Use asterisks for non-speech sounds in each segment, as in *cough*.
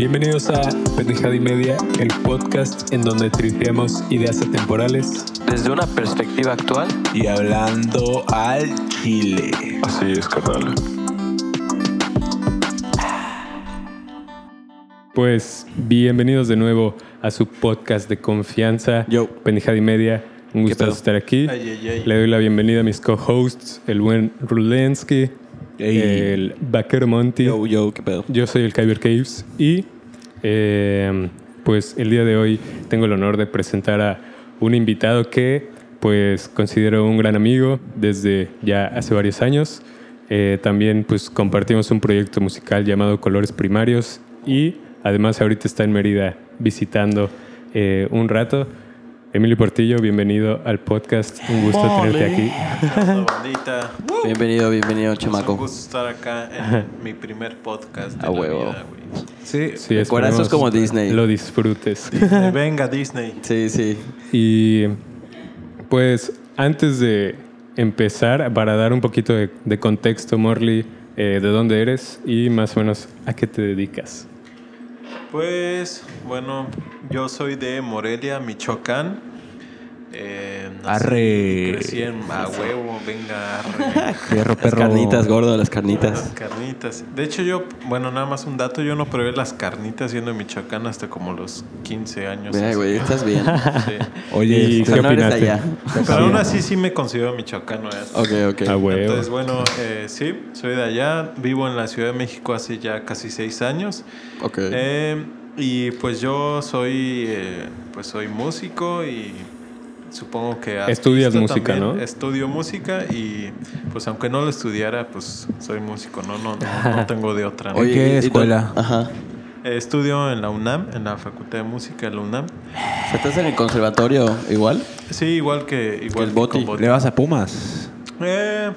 Bienvenidos a Pendejada y Media, el podcast en donde tripeamos ideas atemporales. Desde una perspectiva actual. Y hablando al chile. Así es, carnal. Pues bienvenidos de nuevo a su podcast de confianza, Yo. Pendejada y Media. Un gusto estar aquí. Ay, ay, ay. Le doy la bienvenida a mis co-hosts, el buen Rulensky, Ey. el Vaquero Monty. Yo, yo, qué pedo. Yo soy el Kyber Caves y eh, pues el día de hoy tengo el honor de presentar a un invitado que pues considero un gran amigo desde ya hace varios años. Eh, también pues compartimos un proyecto musical llamado Colores Primarios y además ahorita está en Mérida visitando eh, un rato. Emilio Portillo, bienvenido al podcast. Un gusto tenerte aquí. Bandita. Bienvenido, bienvenido, Es un chamaco. gusto estar acá en mi primer podcast de A la huevo. vida, güey. Sí, Sí, Recuerda, es como Disney. Lo disfrutes. Disney, Venga, Disney. Sí, sí. Y pues antes de empezar, para dar un poquito de, de contexto, Morley, eh, de dónde eres y más o menos a qué te dedicas. Pues, bueno, yo soy de Morelia, Michoacán. Eh, nací Arre. y Crecí en a huevo, venga, arre. *laughs* perro, Las perro. carnitas, gordo, las Las carnitas. carnitas. De hecho, yo, bueno, nada más un dato, yo no probé las carnitas siendo Michoacán hasta como los 15 años. Mira, güey, estás bien. *laughs* Sí. Oye, ¿Y qué no allá. Pero aún así sí me considero michoacano. ¿eh? Ok, ok. A huevo. Entonces, bueno, eh, sí, soy de allá, vivo en la Ciudad de México hace ya casi seis años. Ok. Eh, y pues yo soy, eh, pues soy músico y supongo que... Estudias música, también. ¿no? Estudio música y pues aunque no lo estudiara, pues soy músico, no, no, no, *laughs* no tengo de otra. ¿no? Oye, ¿qué ¿y- y escuela? Ajá. Eh, estudio en la UNAM, en la Facultad de Música de la UNAM. ¿Estás en el conservatorio igual? Sí, igual que... Igual el que Boti. con Boti. ¿Le vas a Pumas? Eh,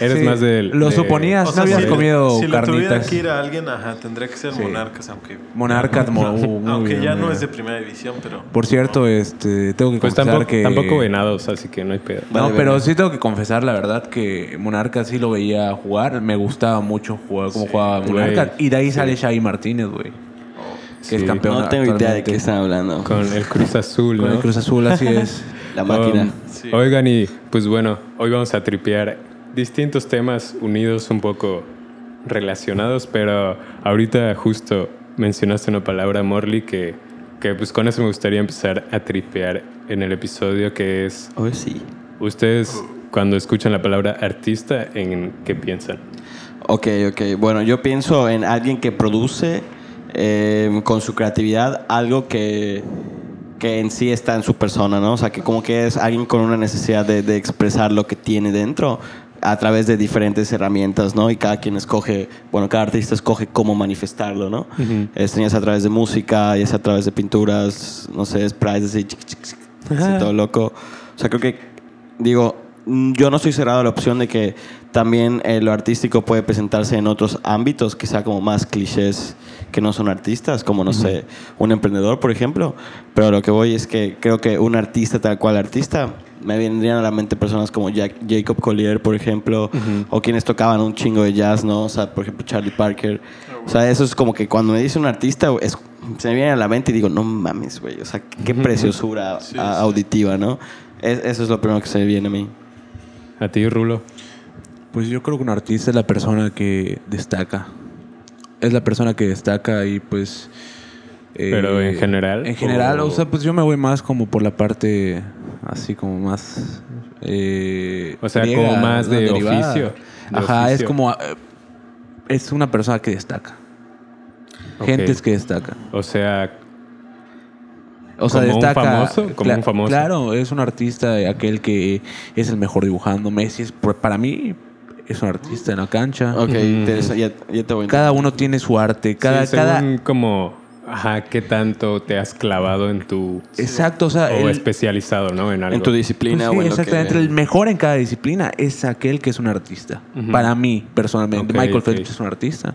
Eres Sí, más del... lo de- suponías. O no habías si, comido si le tuviera carnitas. que ir a alguien, ajá, tendría que ser Sí. Monarcas, aunque... Monarcas, uh, muy aunque bien, ya no es de primera división, pero... Por cierto, este, tengo que Pues confesar tampoco, que... tampoco venados, así que no hay pedo. No, Vale, pero sí tengo que confesar la verdad que Monarcas sí lo veía jugar. Me gustaba mucho jugar cómo Sí, jugaba. Monarcas. Y de ahí Sí. sale Shai Martínez, güey. Que Sí. es campeón No tengo idea de qué están hablando. Con el Cruz Azul, Con ¿no? el Cruz Azul, así es. *laughs* La máquina. Um, Sí. Oigan, y pues bueno, hoy vamos a tripear distintos temas unidos, un poco relacionados, pero ahorita justo mencionaste una palabra, Morley, que, que pues con eso me gustaría empezar a tripear en el episodio, que es, Oh, sí. ustedes cuando escuchan la palabra artista, ¿en qué piensan? Ok, ok. Bueno, yo pienso en alguien que produce eh, con su creatividad algo que, que en sí está en su persona, ¿no? O sea, que como que es alguien con una necesidad de, de expresar lo que tiene dentro a través de diferentes herramientas, ¿no? Y cada quien escoge, bueno, cada artista escoge cómo manifestarlo, ¿no? Es, ya sea a través de música, ya sea a través de pinturas, no sé, sprites así, chic, chic, chic, así todo loco. O sea, creo que, digo, yo no estoy cerrado a la opción de que también eh, lo artístico puede presentarse en otros ámbitos, quizá como más clichés que no son artistas, como, no sé, un emprendedor, por ejemplo. Pero lo que voy es que creo que un artista tal cual artista, me vendrían a la mente personas como Jack- Jacob Collier, por ejemplo, o quienes tocaban un chingo de jazz, ¿no? O sea, por ejemplo, Charlie Parker. O sea, eso es como que cuando me dice un artista, es- se me viene a la mente y digo, no mames, güey. O sea, qué preciosura Sí, a- sí. auditiva, ¿no? Es- eso es lo primero que se me viene a mí. A ti, Rulo. Pues yo creo que un artista es la persona que destaca. Es la persona que destaca y pues... eh, Pero en general, En general, o- o... sea, pues yo me voy más como por la parte así como más... eh, O sea, griega, como más de derivada. oficio, de Ajá, es como... eh, es una persona que destaca. Ok. Gentes que destacan. O sea, O sea, ¿Como un destaca. famoso? Como Cla- un famoso. Claro, es un artista, aquel que es el mejor dibujando. Messi, es, por- para mí, es un artista en la cancha. Ok, interesa- ya, ya te voy a Cada uno tiene su arte. Cada, sí, cada, según como, ajá, qué tanto te has clavado en tu... Exacto, o sea, o el- especializado, ¿no? En algo. En tu pues disciplina sí, o en lo exactamente. que- El mejor en cada disciplina es aquel que es un artista. Para mí, personalmente. Michael ok. Phelps es un artista.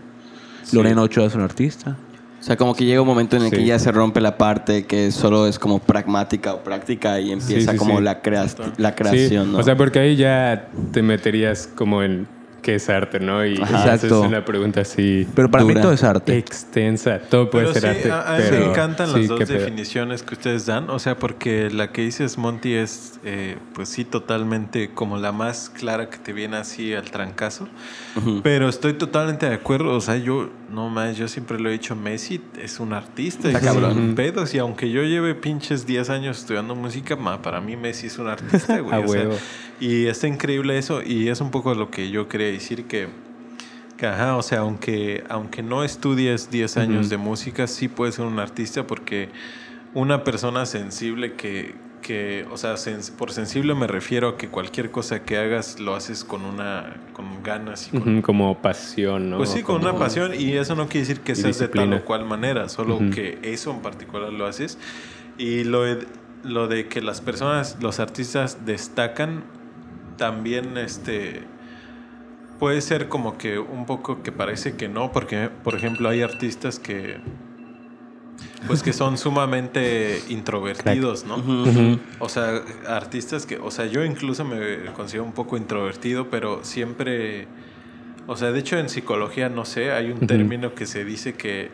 Sí. Lorena Ochoa es un artista. O sea, como que llega un momento en el Sí. que ya se rompe la parte que solo es como pragmática o práctica y empieza sí, como sí. La, crea- la Sí, creación, ¿no? O sea, porque ahí ya te meterías como en qué es arte, ¿no? Y Ajá. es una pregunta así Pero para mí Dura. todo es arte. extensa. Todo puede Pero ser sí, arte. a, a mí pero me encantan sí, las dos pedo. definiciones que ustedes dan. O sea, porque la que dices, Monty, es, eh, pues sí, totalmente como la más clara que te viene así al trancazo. Pero estoy totalmente de acuerdo. O sea, yo, no más, yo siempre lo he dicho, Messi es un artista. Está cabrón. pedos. Y aunque yo lleve pinches 10 años estudiando música, ma, para mí Messi es un artista, *laughs* güey. A o sea, y está increíble eso. Y es un poco lo que yo quería decir que... que, ajá, o sea, aunque, aunque no estudies 10 años de música, sí puedes ser un artista porque una persona sensible que, que o sea, sens- por sensible me refiero a que cualquier cosa que hagas lo haces con una, con ganas y con, Ujú, Como pasión, ¿no? pues sí, con Como- una pasión y eso no quiere decir que seas de tal disciplina. o cual manera, solo Ujú. que eso en particular lo haces. Y lo lo de que las personas, los artistas destacan, también este puede ser como que un poco que parece que no, porque por ejemplo hay artistas que pues que son sumamente introvertidos, ¿no? O sea, artistas que, o sea, yo incluso me considero un poco introvertido, pero siempre, o sea, de hecho en psicología, no sé, hay un término que se dice que,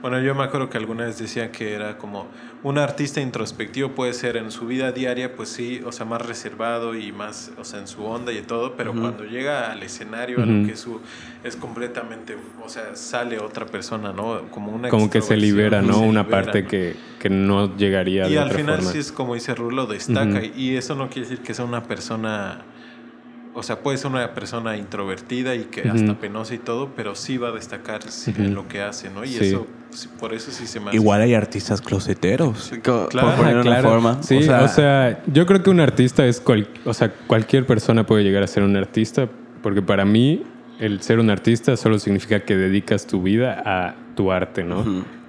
bueno, yo me acuerdo que alguna vez decían que era como un artista introspectivo puede ser en su vida diaria, pues sí, o sea, más reservado y más, o sea, en su onda y todo, pero cuando llega al escenario, a lo que es su, es completamente, o sea, sale otra persona, ¿no? Como una Como que se libera, ¿no? se Una libera, parte ¿no? que, que no llegaría Y de al otra final forma. sí es como dice Rulo, destaca. Y eso no quiere decir que sea una persona... O sea, puede ser una persona introvertida y que hasta penosa y todo, pero sí va a destacar sí, en lo que hace, ¿no? Y Sí. eso, sí, por eso sí se me hace... Igual hay artistas closeteros. Claro, por ponerlo de una Claro. forma. Sí, o sea, yo creo que un artista es cual- o sea, cualquier persona puede llegar a ser un artista, porque para mí el ser un artista solo significa que dedicas tu vida a tu arte, ¿no?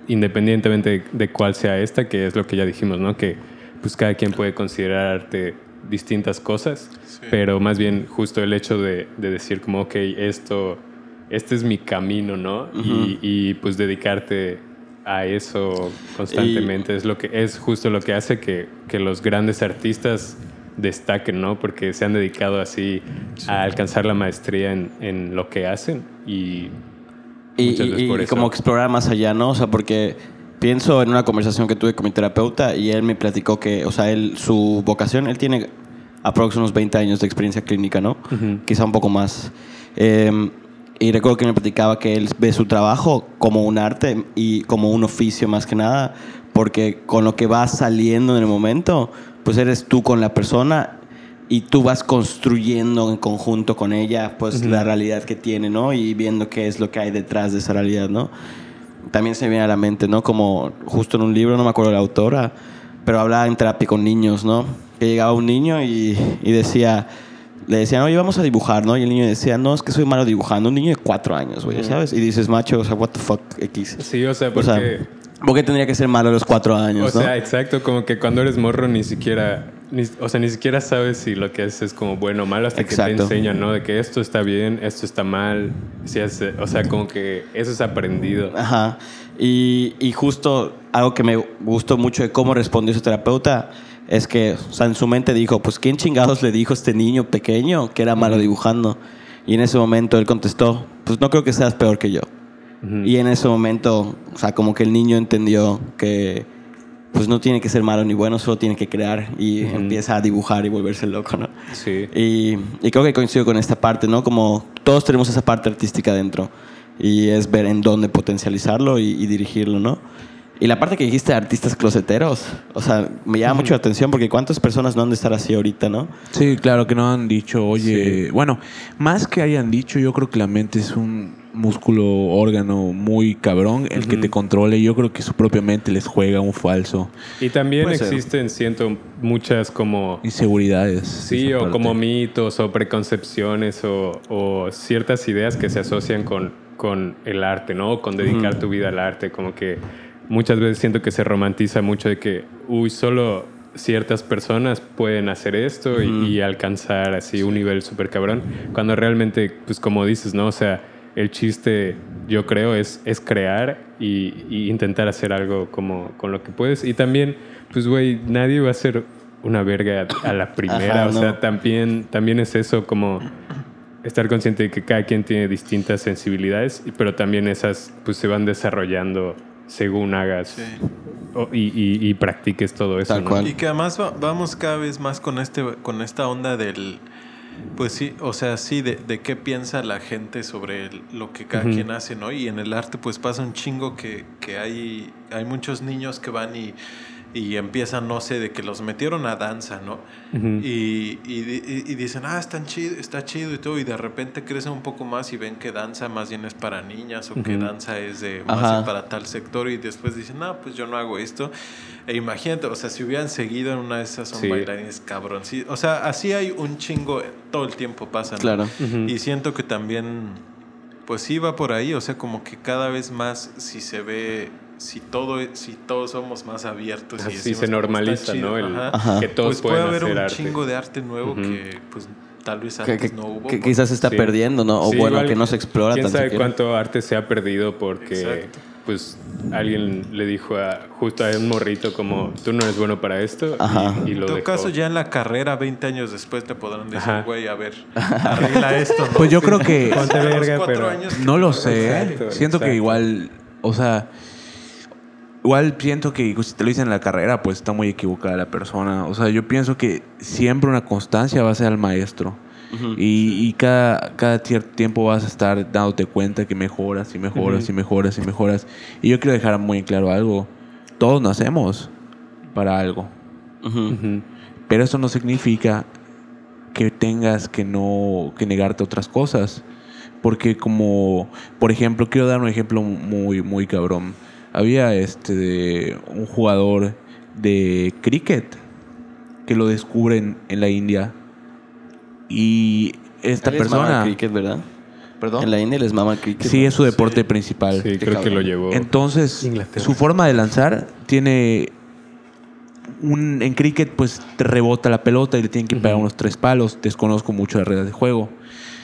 Independientemente de, de cuál sea esta, que es lo que ya dijimos, ¿no? Que pues cada quien puede considerar arte distintas cosas, Sí. pero más bien justo el hecho de, de decir como, ok, esto, este es mi camino, ¿no? y, y, pues dedicarte a eso constantemente es lo que es justo lo que hace que, que los grandes artistas destaquen, ¿no? Porque se han dedicado así a alcanzar la maestría en, en lo que hacen y y, y- por y eso. como explorar más allá, ¿no? O sea, porque pienso en una conversación que tuve con mi terapeuta y él me platicó que, o sea, él, su vocación, él tiene aproximadamente unos 20 años de experiencia clínica, ¿no? Quizá un poco más. Eh, y recuerdo que me platicaba que él ve su trabajo como un arte y como un oficio más que nada, porque con lo que va saliendo en el momento, pues eres tú con la persona y tú vas construyendo en conjunto con ella, pues la realidad que tiene, ¿no? Y viendo qué es lo que hay detrás de esa realidad, ¿no? También se me viene a la mente, ¿no? Como justo en un libro, no me acuerdo la autora, pero hablaba en terapia con niños, ¿no? Que llegaba un niño y, y decía, le decían, oye, vamos a dibujar, ¿no? Y el niño decía, no, es que soy malo dibujando. Un niño de cuatro años, güey, ¿sabes? Y dices, macho, o sea, what the fuck, X. Sí, o sea, O porque... sea, ¿por qué tendría que ser malo a los cuatro años, O no? sea, exacto, como que cuando eres morro ni siquiera, ni- o sea, ni siquiera sabes si lo que haces es como bueno o malo hasta que te enseñan, ¿no? De que esto está bien, esto está mal, si hace- o sea, como que eso es aprendido. Ajá. Y, y justo algo que me gustó mucho de cómo respondió su terapeuta es que, o sea, en su mente dijo, pues, ¿quién chingados le dijo a este niño pequeño que era malo dibujando? Y en ese momento él contestó, pues no creo que seas peor que yo. Y en ese momento, o sea, como que el niño entendió que, pues no tiene que ser malo ni bueno, solo tiene que crear y empieza a dibujar y volverse loco, ¿no? Sí. Y, y creo que coincido con esta parte, ¿no? Como todos tenemos esa parte artística dentro y es ver en dónde potencializarlo y, y dirigirlo, ¿no? Y la parte que dijiste de artistas closeteros, o sea, me llama mucho la atención porque cuántas personas no han de estar así ahorita, ¿no? Sí, claro que no han dicho, oye, bueno, más que hayan dicho, yo creo que la mente es un músculo, órgano muy cabrón, el que te controle, yo creo que su propia mente les juega un falso. Y también Puede ser. existen, siento, muchas como... Inseguridades. Sí, esa o parte. como mitos o preconcepciones o, o ciertas ideas que se asocian con, con el arte, ¿no? O Con dedicar tu vida al arte, como que muchas veces siento que se romantiza mucho de que, uy, solo ciertas personas pueden hacer esto y, y alcanzar así un nivel súper cabrón, cuando realmente, pues como dices, ¿no? O sea, el chiste, yo creo, es, es crear y, y intentar hacer algo como con lo que puedes. Y también, pues, güey, nadie va a ser una verga a la *laughs* primera. Ajá, o no. sea, también, también es eso como estar consciente de que cada quien tiene distintas sensibilidades, pero también esas pues se van desarrollando según hagas Sí. o- y, y- y practiques todo eso. Tal ¿no? cual. Y que además va- vamos cada vez más con este con esta onda del pues sí, o sea, sí, de, de qué piensa la gente sobre el- lo que cada quien hace, ¿no? Y en el arte pues pasa un chingo que, que hay, hay muchos niños que van y, y empiezan, no sé, de que los metieron a danza, ¿no? Y, y, y- y dicen, ah, están chido, está chido y todo, y de repente crecen un poco más y ven que danza más bien es para niñas o que danza es de más Ajá. para tal sector y después dicen, no, pues yo no hago esto. E imagínate, o sea, si hubieran seguido en una de esas son Sí. bailarines cabrón. Sí, o sea, así hay un chingo, todo el tiempo pasa. ¿no? Claro. Y siento que también, pues sí va por ahí, o sea, como que cada vez más si se ve, si todo, si todos somos más abiertos. y Así decimos se como, normaliza, ¿no? El- ajá, que todos pues puede pueden haber hacer un arte. chingo de arte nuevo Ujú. que pues tal vez Que, antes que- no hubo. que quizás se está Sí. perdiendo, ¿no? O Sí, bueno, igual, que no se explora ¿Quién tan sabe siquiera. cuánto arte se ha perdido porque Exacto. pues alguien le dijo a justo a un morrito como tú no eres bueno para esto y- Ajá. y, En lo todo dejó. caso, ya en la carrera, 20 años después, te podrán decir, güey, a ver, *laughs* arregla esto, ¿no? Pues yo creo que... Verga, pero- años que- No lo sé. ¿eh? Exacto, siento exacto. que igual, o sea, igual pienso que si te lo dicen en la carrera, pues está muy equivocada la persona. O sea, yo pienso que siempre una constancia va a ser al maestro. Y, y cada, cada cierto tiempo vas a estar dándote cuenta que mejoras y mejoras y mejoras y mejoras. Y yo quiero dejar muy en claro algo. Todos nacemos para algo. Pero eso no significa que tengas que no que negarte a otras cosas. Porque como, por ejemplo, quiero dar un ejemplo muy, muy cabrón. Había este de un jugador de cricket que lo descubren en la India. Y esta Ahí les mama persona. el cricket, ¿verdad? ¿Perdón? En la India les mama el cricket. Sí, ¿no? es su deporte principal. Sí, creo que lo llevó. Entonces, Inglaterra. su forma de lanzar tiene un en cricket pues te rebota la pelota y le tienen que pegar unos tres palos. Desconozco mucho las reglas de juego.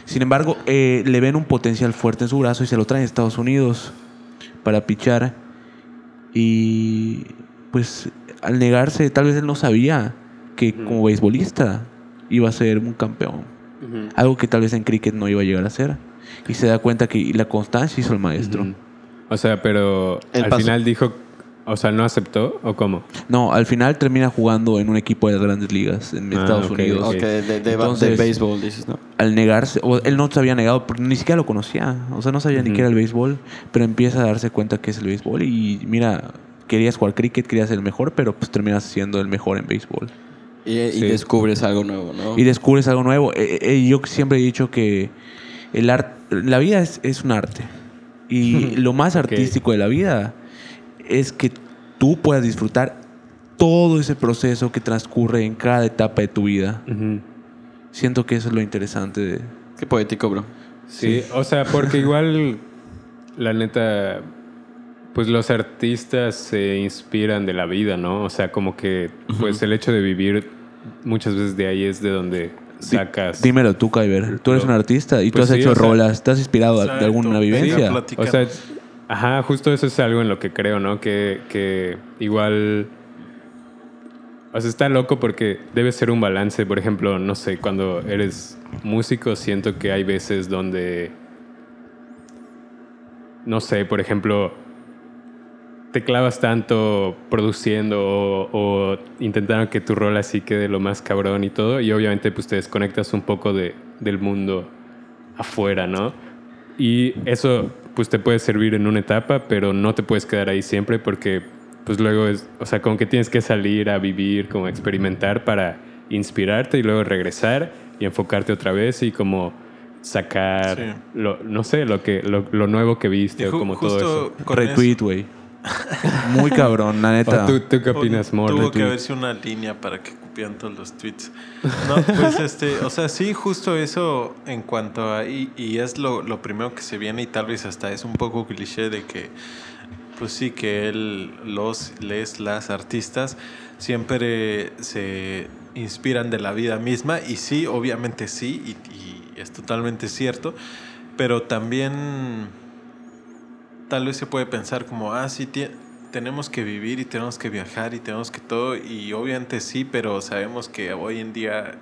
Sin embargo, eh, le ven un potencial fuerte en su brazo y se lo traen a Estados Unidos para pichar. Y pues al negarse, tal vez él no sabía que como beisbolista iba a ser un campeón. Algo que tal vez en cricket no iba a llegar a ser. Y se da cuenta que la constancia hizo el maestro. O sea, pero El al paso- final dijo, o sea, no aceptó o cómo? No, al final termina jugando en un equipo de las grandes ligas en Ah, Estados ok, Unidos. Ok, de, de, de, Entonces- de béisbol, dices, ¿no? Al negarse, o él no se había negado, porque ni siquiera lo conocía. O sea, no sabía ni Ujú. qué era el béisbol, pero empieza a darse cuenta que es el béisbol. Y mira, querías jugar cricket, querías ser el mejor, pero pues terminas siendo el mejor en béisbol. Y, y Sí. descubres algo nuevo, ¿no? Y descubres algo nuevo. Eh, eh, yo siempre he dicho que el arte, la vida es, es un arte. Y *laughs* lo más artístico de la vida es que tú puedas disfrutar todo ese proceso que transcurre en cada etapa de tu vida. Siento que eso es lo interesante de... Qué poético, bro. Sí, o sea, porque igual, la neta, pues los artistas se inspiran de la vida, ¿no? O sea, como que, pues el hecho de vivir muchas veces de ahí es de donde sacas. Dímelo tú, Kyber. Tú eres un artista y tú Pues has sí, hecho o sea- rolas. ¿Te has inspirado de alguna vivencia? platícanos. O sea, ajá, justo eso es algo en lo que creo, ¿no? Que, que igual. O sea, está loco porque debe ser un balance. Por ejemplo, no sé, cuando eres músico, siento que hay veces donde. No sé, por ejemplo, te clavas tanto produciendo o, o intentando que tu rol así quede lo más cabrón y todo. Y obviamente, pues te desconectas un poco de, del mundo afuera, ¿no? Y eso pues te puede servir en una etapa, pero no te puedes quedar ahí siempre porque pues luego es, o sea, como que tienes que salir a vivir, como a experimentar para inspirarte y luego regresar y enfocarte otra vez y como sacar Sí. lo, no sé, lo que lo, lo nuevo que viste o como todo eso. Retweet, güey. *laughs* Muy cabrón, la neta. ¿O tú, tú qué opinas, Mor? Tuvo Retweet? que haberse una línea para que los tweets. No, pues este, o sea, sí, justo eso en cuanto a. Y, y es lo, lo primero que se viene, y tal vez hasta es un poco cliché de que, pues sí, que él, los, les, las artistas siempre se inspiran de la vida misma, y sí, obviamente sí, y, y es totalmente cierto, pero también tal vez se puede pensar como, ah, sí, tie- tenemos que vivir y tenemos que viajar y tenemos que todo, y obviamente sí, pero sabemos que hoy en día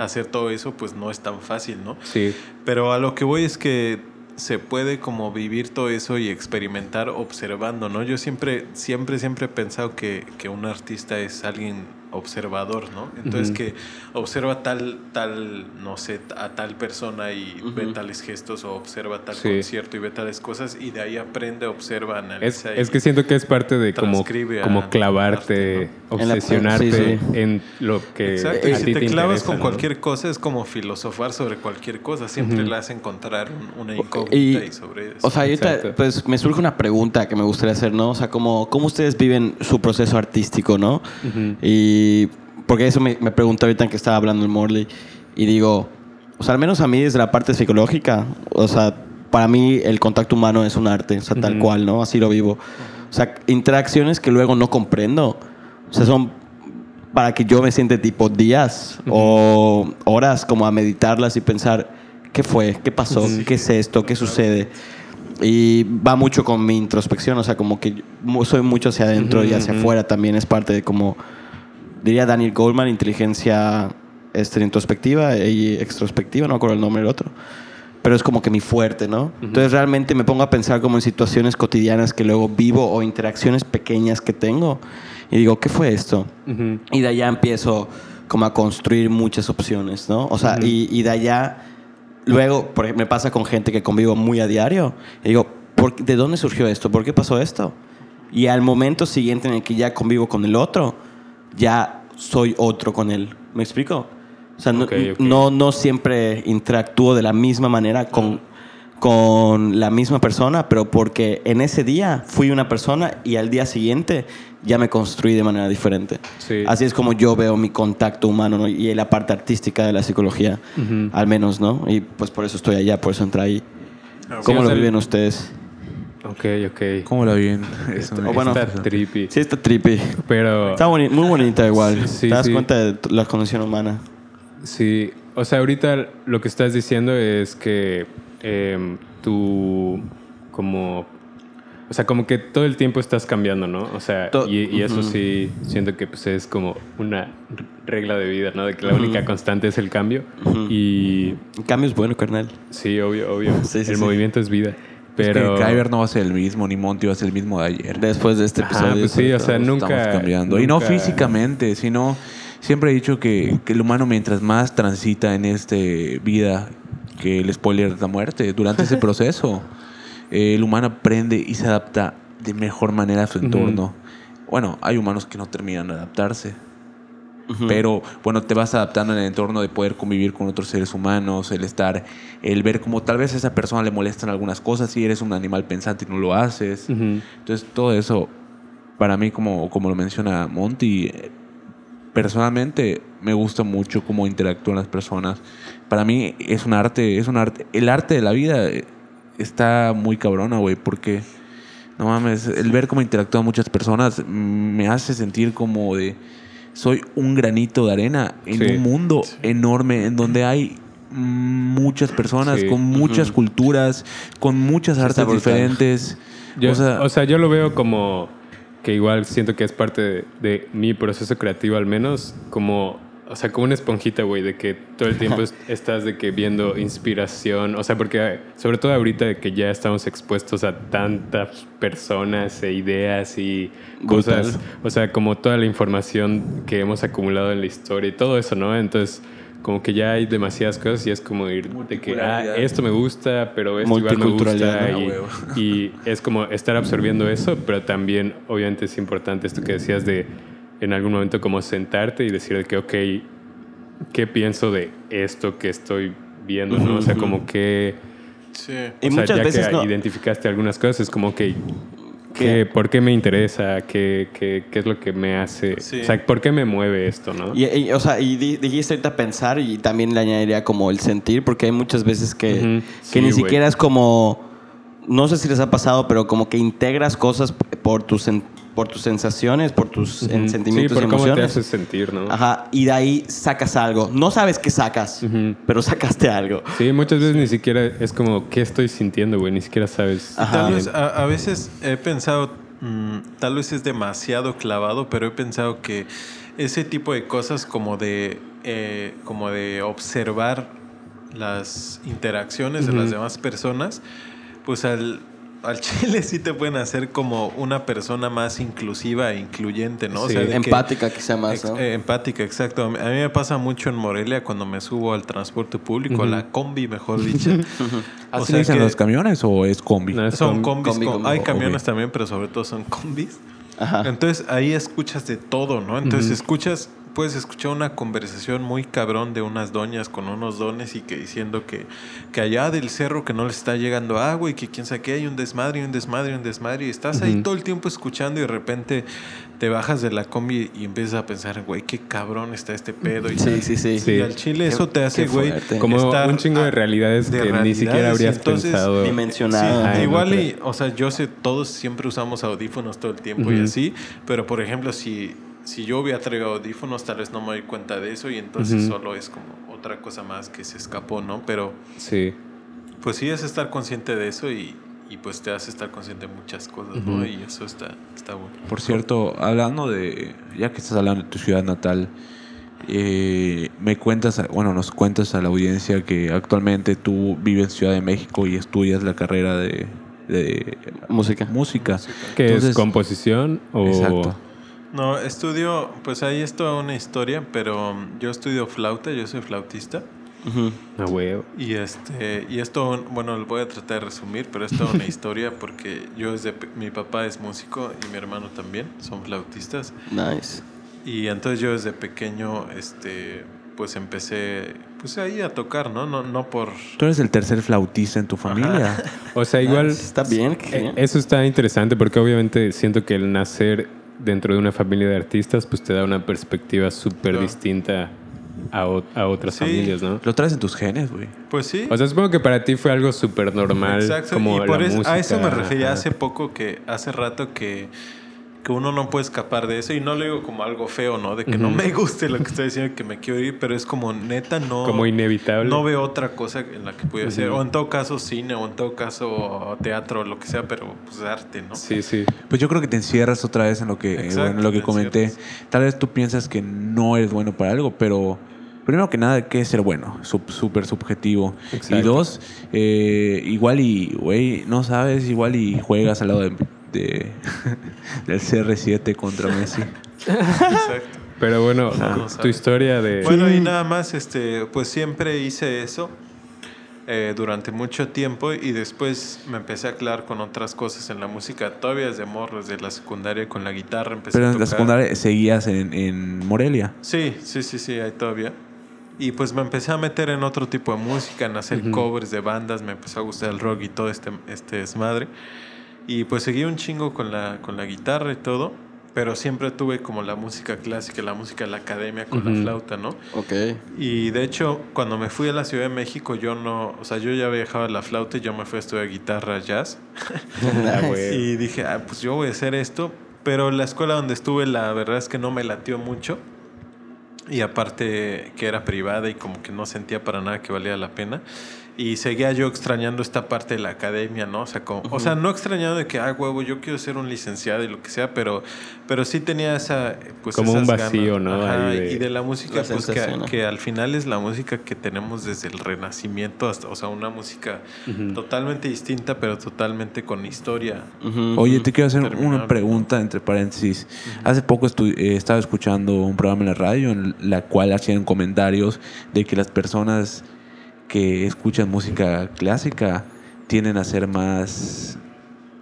hacer todo eso, pues no es tan fácil, ¿no? Sí. Pero a lo que voy es que se puede como vivir todo eso y experimentar observando, ¿no? Yo siempre, siempre, siempre he pensado que, que un artista es alguien observador, ¿no? Entonces que observa tal, tal, no sé, a tal persona y ve tales gestos o observa tal Sí. concierto y ve tales cosas y de ahí aprende, observa, Es, analiza. es y- que siento que es parte de como, como clavarte, arte, En obsesionarte sí, sí. en lo que Exacto, a y si te, clavas interesa, con ¿no? cualquier cosa es como filosofar sobre cualquier cosa, siempre Ujú. le hace encontrar un- una incógnita Y, y, sobre eso. o sea, ahorita, pues me surge una pregunta que me gustaría hacer, ¿no? O sea, ¿cómo, cómo ustedes viven su proceso artístico, ¿no? Ujú. Y porque eso me, me pregunté ahorita en que estaba hablando el Morley y digo, o sea, al menos a mí desde la parte psicológica, o sea, para mí el contacto humano es un arte, o sea, tal Ujú. cual, ¿no? Así lo vivo. O sea, interacciones que luego no comprendo, o sea, son para que yo me siente tipo días o horas como a meditarlas y pensar, ¿qué fue? ¿Qué pasó? Sí. ¿Qué es esto? ¿Qué sucede? Y va mucho con mi introspección, o sea, como que soy mucho hacia adentro y Ujú, hacia ujú. afuera también es parte de como, diría Daniel Goldman, inteligencia este, introspectiva y extrospectiva, no me acuerdo el nombre del otro. Pero es como que mi fuerte, ¿no? Entonces realmente me pongo a pensar como en situaciones cotidianas que luego vivo o interacciones pequeñas que tengo. Y digo, ¿qué fue esto? Ujú. Y de allá empiezo como a construir muchas opciones, ¿no? O sea, Ujú. y, y de allá, luego, por ejemplo, me pasa con gente que convivo muy a diario. Y digo, ¿por ¿de dónde surgió esto? ¿Por qué pasó esto? Y al momento siguiente en el que ya convivo con el otro, ya soy otro con él. ¿Me explico? O sea, no, no, no siempre interactúo de la misma manera con, con la misma persona, pero porque en ese día fui una persona y al día siguiente ya me construí de manera diferente. Sí. Así es como yo veo mi contacto humano ¿no? y la parte artística de la psicología, al menos, ¿no? Y pues por eso estoy allá, por eso entré ahí. ¿Cómo lo viven ustedes? Ok, ok. ¿Cómo la *laughs* O bueno, Está trippy. Sí, está trippy. Pero... Está boni- muy bonita igual. *laughs* Sí, Te das sí. cuenta de t- la condición humana. Sí, o sea, ahorita lo que estás diciendo es que em, tú como... O sea, como que todo el tiempo estás cambiando, ¿no? O sea, To- y, y eso Ujú. sí, siento que pues, es como una regla de vida, ¿no? De que la única constante es el cambio. Ujú. Y El cambio es bueno, carnal. sí, obvio, obvio. Sí, sí, el sí. movimiento es vida. Pero... Es que Kyber no va a ser el mismo, ni Monty va a ser el mismo de ayer. Después de este Ajá, episodio. pues sí, o sea, estamos- nunca... Estamos cambiando. Y no físicamente, sino siempre he dicho que, que el humano mientras más transita en esta vida, que el spoiler es la muerte, durante ese *laughs* proceso, eh, el humano aprende y se adapta de mejor manera a su entorno. Bueno, hay humanos que no terminan de adaptarse. Pero bueno, te vas adaptando en el entorno de poder convivir con otros seres humanos, el estar, el ver como tal vez a esa persona le molestan algunas cosas y eres un animal pensante y no lo haces. Entonces todo eso, para mí, como, como lo menciona Monty, eh, personalmente me gusta mucho cómo interactúan las personas. Para mí es un arte, es un arte. El arte de la vida eh, está muy cabrona, güey, porque no mames, el ver cómo interactúan muchas personas mm, me hace sentir como de soy un granito de arena en Sí. un mundo enorme en donde hay muchas personas Sí. con muchas culturas, con muchas artes diferentes. *laughs* Yo- o sea, yo lo veo como que igual siento que es parte de, de mi proceso creativo al menos, como, o sea, como una esponjita, güey, de que todo el tiempo *laughs* es- estás de que viendo inspiración, o sea, porque eh, sobre todo ahorita de que ya estamos expuestos a tantas personas e ideas y Brutal. cosas, o sea, como toda la información que hemos acumulado en la historia y todo eso, ¿no? Entonces... Como que ya hay demasiadas cosas y es como ir de que, ah, esto me gusta, pero esto igual me gusta. ¿no? y- Ah, huevo. y es como estar absorbiendo eso, pero también obviamente es importante esto que decías de en algún momento como sentarte y decir de que, ok, ¿qué pienso de esto que estoy viendo? ¿no? O sea, como que... Sí. Y o sea, muchas ya veces que no- identificaste algunas cosas, es como, ok, ¿Qué? ¿qué, ¿por qué me interesa? ¿Qué, qué, qué es lo que me hace? Sí. O sea, ¿por qué me mueve esto? ¿no? Y, y, o sea, y di- dijiste ahorita pensar y también le añadiría como el sentir, porque hay muchas veces que, Ujú. que Sí, ni güey. siquiera es como, no sé si les ha pasado, pero como que integras cosas por tus, sen- por tus sensaciones, por tus Ujú. en- sentimientos sí, y por cómo te haces sentir, ¿no? Ajá, y de ahí sacas algo. No sabes qué sacas, pero sacaste algo. Sí, muchas veces ni siquiera es como, ¿qué estoy sintiendo, güey? Ni siquiera sabes. Ajá. Tal vez, a, a veces he pensado, mm, tal vez es demasiado clavado, pero he pensado que ese tipo de cosas como de eh, como de observar las interacciones de las demás personas, pues al, al *laughs* chile sí te pueden hacer como una persona más inclusiva e incluyente, ¿no? Sí. Empática quizá más, Ex- ¿no? eh, empática, exacto. A mí me pasa mucho en Morelia cuando me subo al transporte público, a la combi, mejor dicho. *laughs* O ¿Así sea dicen que los camiones o es combi? No, es son com- combis, combi, con- combi. hay Ok. camiones también, pero sobre todo son combis. Ajá. Entonces ahí escuchas de todo, ¿no? Entonces escuchas, puedes escuchar una conversación muy cabrón de unas doñas con unos dones y que diciendo que, que allá del cerro que no les está llegando agua y que quién sabe qué, hay un desmadre, y un desmadre, y un desmadre. Y estás ahí todo el tiempo escuchando y de repente te bajas de la combi y empiezas a pensar, güey, qué cabrón está este pedo. Y Sí, tal. sí, sí. Sí. Y al chile eso te hace, güey. Como un chingo de a- realidades de que ni siquiera habrías entonces- pensado. Dimensionado. Sí, Ajá, igual en y, o sea, yo sé, todos siempre usamos audífonos todo el tiempo y así, pero por ejemplo, si, si yo hubiera traído audífonos, tal vez no me doy cuenta de eso y entonces solo es como otra cosa más que se escapó, ¿no? Pero Sí. pues sí es estar consciente de eso y, y, pues te hace estar consciente de muchas cosas, ¿no? Y eso está, está bueno. Por cierto, hablando de, ya que estás hablando de tu ciudad natal, eh, me cuentas, bueno, nos cuentas a la audiencia que actualmente tú vives en Ciudad de México y estudias la carrera de, de Música. música. ¿Qué Entonces- es composición o Exacto. No, estudio, pues ahí es toda una historia, pero yo estudio flauta, yo soy flautista. Ah, huevo. Y este y esto, bueno, lo voy a tratar de resumir, pero es toda una *laughs* historia porque yo desde mi papá es músico y mi hermano también, son flautistas. Nice. Y entonces yo desde pequeño este pues empecé pues ahí a tocar, ¿no? No no por Tú eres el tercer flautista en tu familia. *laughs* O sea, igual Nice. Está bien. eh, bien. eso está interesante porque obviamente siento que el nacer dentro de una familia de artistas pues te da una perspectiva súper Claro. distinta a, a otras Sí. familias, ¿no? Lo traes en tus genes, güey. pues sí. O sea, supongo que para ti fue algo súper normal Exacto, como y por la eso, música. a eso me refería ajá. hace poco que hace rato que que uno no puede escapar de eso y no lo digo como algo feo, ¿no? De que no me guste lo que estoy diciendo, que me quiero ir, pero es como neta no Como inevitable. No veo otra cosa en la que pudiera hacer. Ujú. O en todo caso cine, o en todo caso teatro, lo que sea, pero pues arte, ¿no? Sí, sí. Pues yo creo que te encierras otra vez en lo que, Exacto, bueno, lo que comenté. encierras. Tal vez tú piensas que no eres bueno para algo, pero primero que nada, ¿qué es ser bueno? Súper subjetivo. Exacto. Y dos, eh, igual y, güey, no sabes, igual y juegas al lado de, de- *laughs* del CR7 contra Messi. Exacto. Pero bueno, no tu historia de... Bueno, y nada más, este, pues siempre hice eso eh, durante mucho tiempo y después me empecé a aclarar con otras cosas en la música, todavía desde morro, desde la secundaria con la guitarra empecé Pero a en la secundaria seguías en, en Morelia. Sí, sí, sí, sí, ahí todavía. Y pues me empecé a meter en otro tipo de música, en hacer covers de bandas, me empezó a gustar el rock y todo este, este desmadre. Y pues seguí un chingo con la, con la guitarra y todo, pero siempre tuve como la música clásica, la música de la academia con la Ujú. flauta, ¿no? Ok. Y de hecho, cuando me fui a la Ciudad de México, yo no, o sea, yo ya había dejado la flauta y yo me fui a estudiar guitarra jazz. *laughs* Ah, *laughs* güey. Y dije, ah, pues yo voy a hacer esto. Pero la escuela donde estuve, la verdad es que no me latió mucho. Y aparte que era privada y como que no sentía para nada que valía la pena. Y seguía yo extrañando esta parte de la academia, ¿no? O sea, como, o sea no extrañando de que, ah, huevo, yo quiero ser un licenciado y lo que sea, pero, pero sí tenía esa, pues Como un vacío, ¿no? Ajá, Ahí de- Y de la música, La pues que, ¿no? que al final es la música que tenemos desde el Renacimiento hasta, o sea, una música totalmente distinta, pero totalmente con historia. Oye, te quiero hacer Terminable. una pregunta entre paréntesis. Hace poco estu- eh, estaba escuchando un programa en la radio en la cual hacían comentarios de que las personas que escuchan música clásica tienden a ser más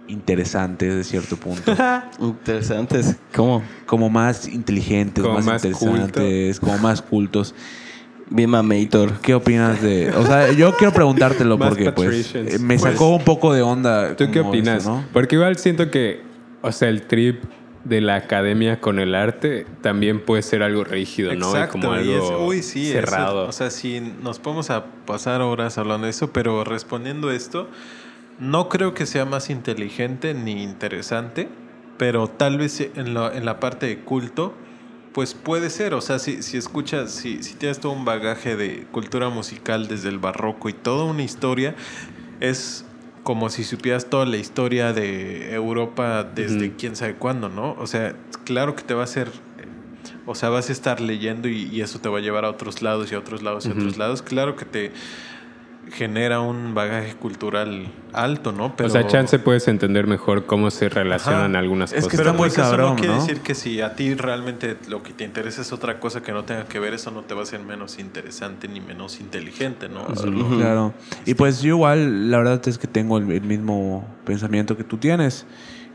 interesantes de cierto punto. *laughs* Interesantes. ¿Cómo? como más inteligentes, Como más, más interesantes, como más cultos. Bien mamator. ¿Qué opinas de...? O sea, yo quiero preguntártelo *laughs* porque pues eh, me Pues, sacó un poco de onda. ¿Tú qué opinas? eso, ¿no? Porque igual siento que, o sea, el trip de la academia con el arte también puede ser algo rígido, ¿no? Y como y algo es- uy, sí, eso- cerrado. o sea, sí, nos podemos a pasar horas hablando de eso, pero respondiendo esto, no creo que sea más inteligente ni interesante, pero tal vez en, la- en la parte de culto, pues puede ser. O sea, si, si escuchas, si, si tienes todo un bagaje de cultura musical desde el barroco y toda una historia, es como si supieras toda la historia de Europa desde quién sabe cuándo, ¿no? O sea, claro que te va a hacer o sea, vas a estar leyendo y, y eso te va a llevar a otros lados y a otros lados y a otros lados. Claro que te genera un bagaje cultural alto, ¿no? o sea, chance puedes entender mejor cómo se relacionan Ajá. algunas Es cosas. que Pero muy eso cabrón, no quiere ¿no? decir que si a ti realmente lo que te interesa es otra cosa que no tenga que ver, eso no te va a hacer menos interesante ni menos inteligente, ¿no? O sea, lo- Claro. Y pues yo igual, la verdad es que tengo el, el mismo pensamiento que tú tienes.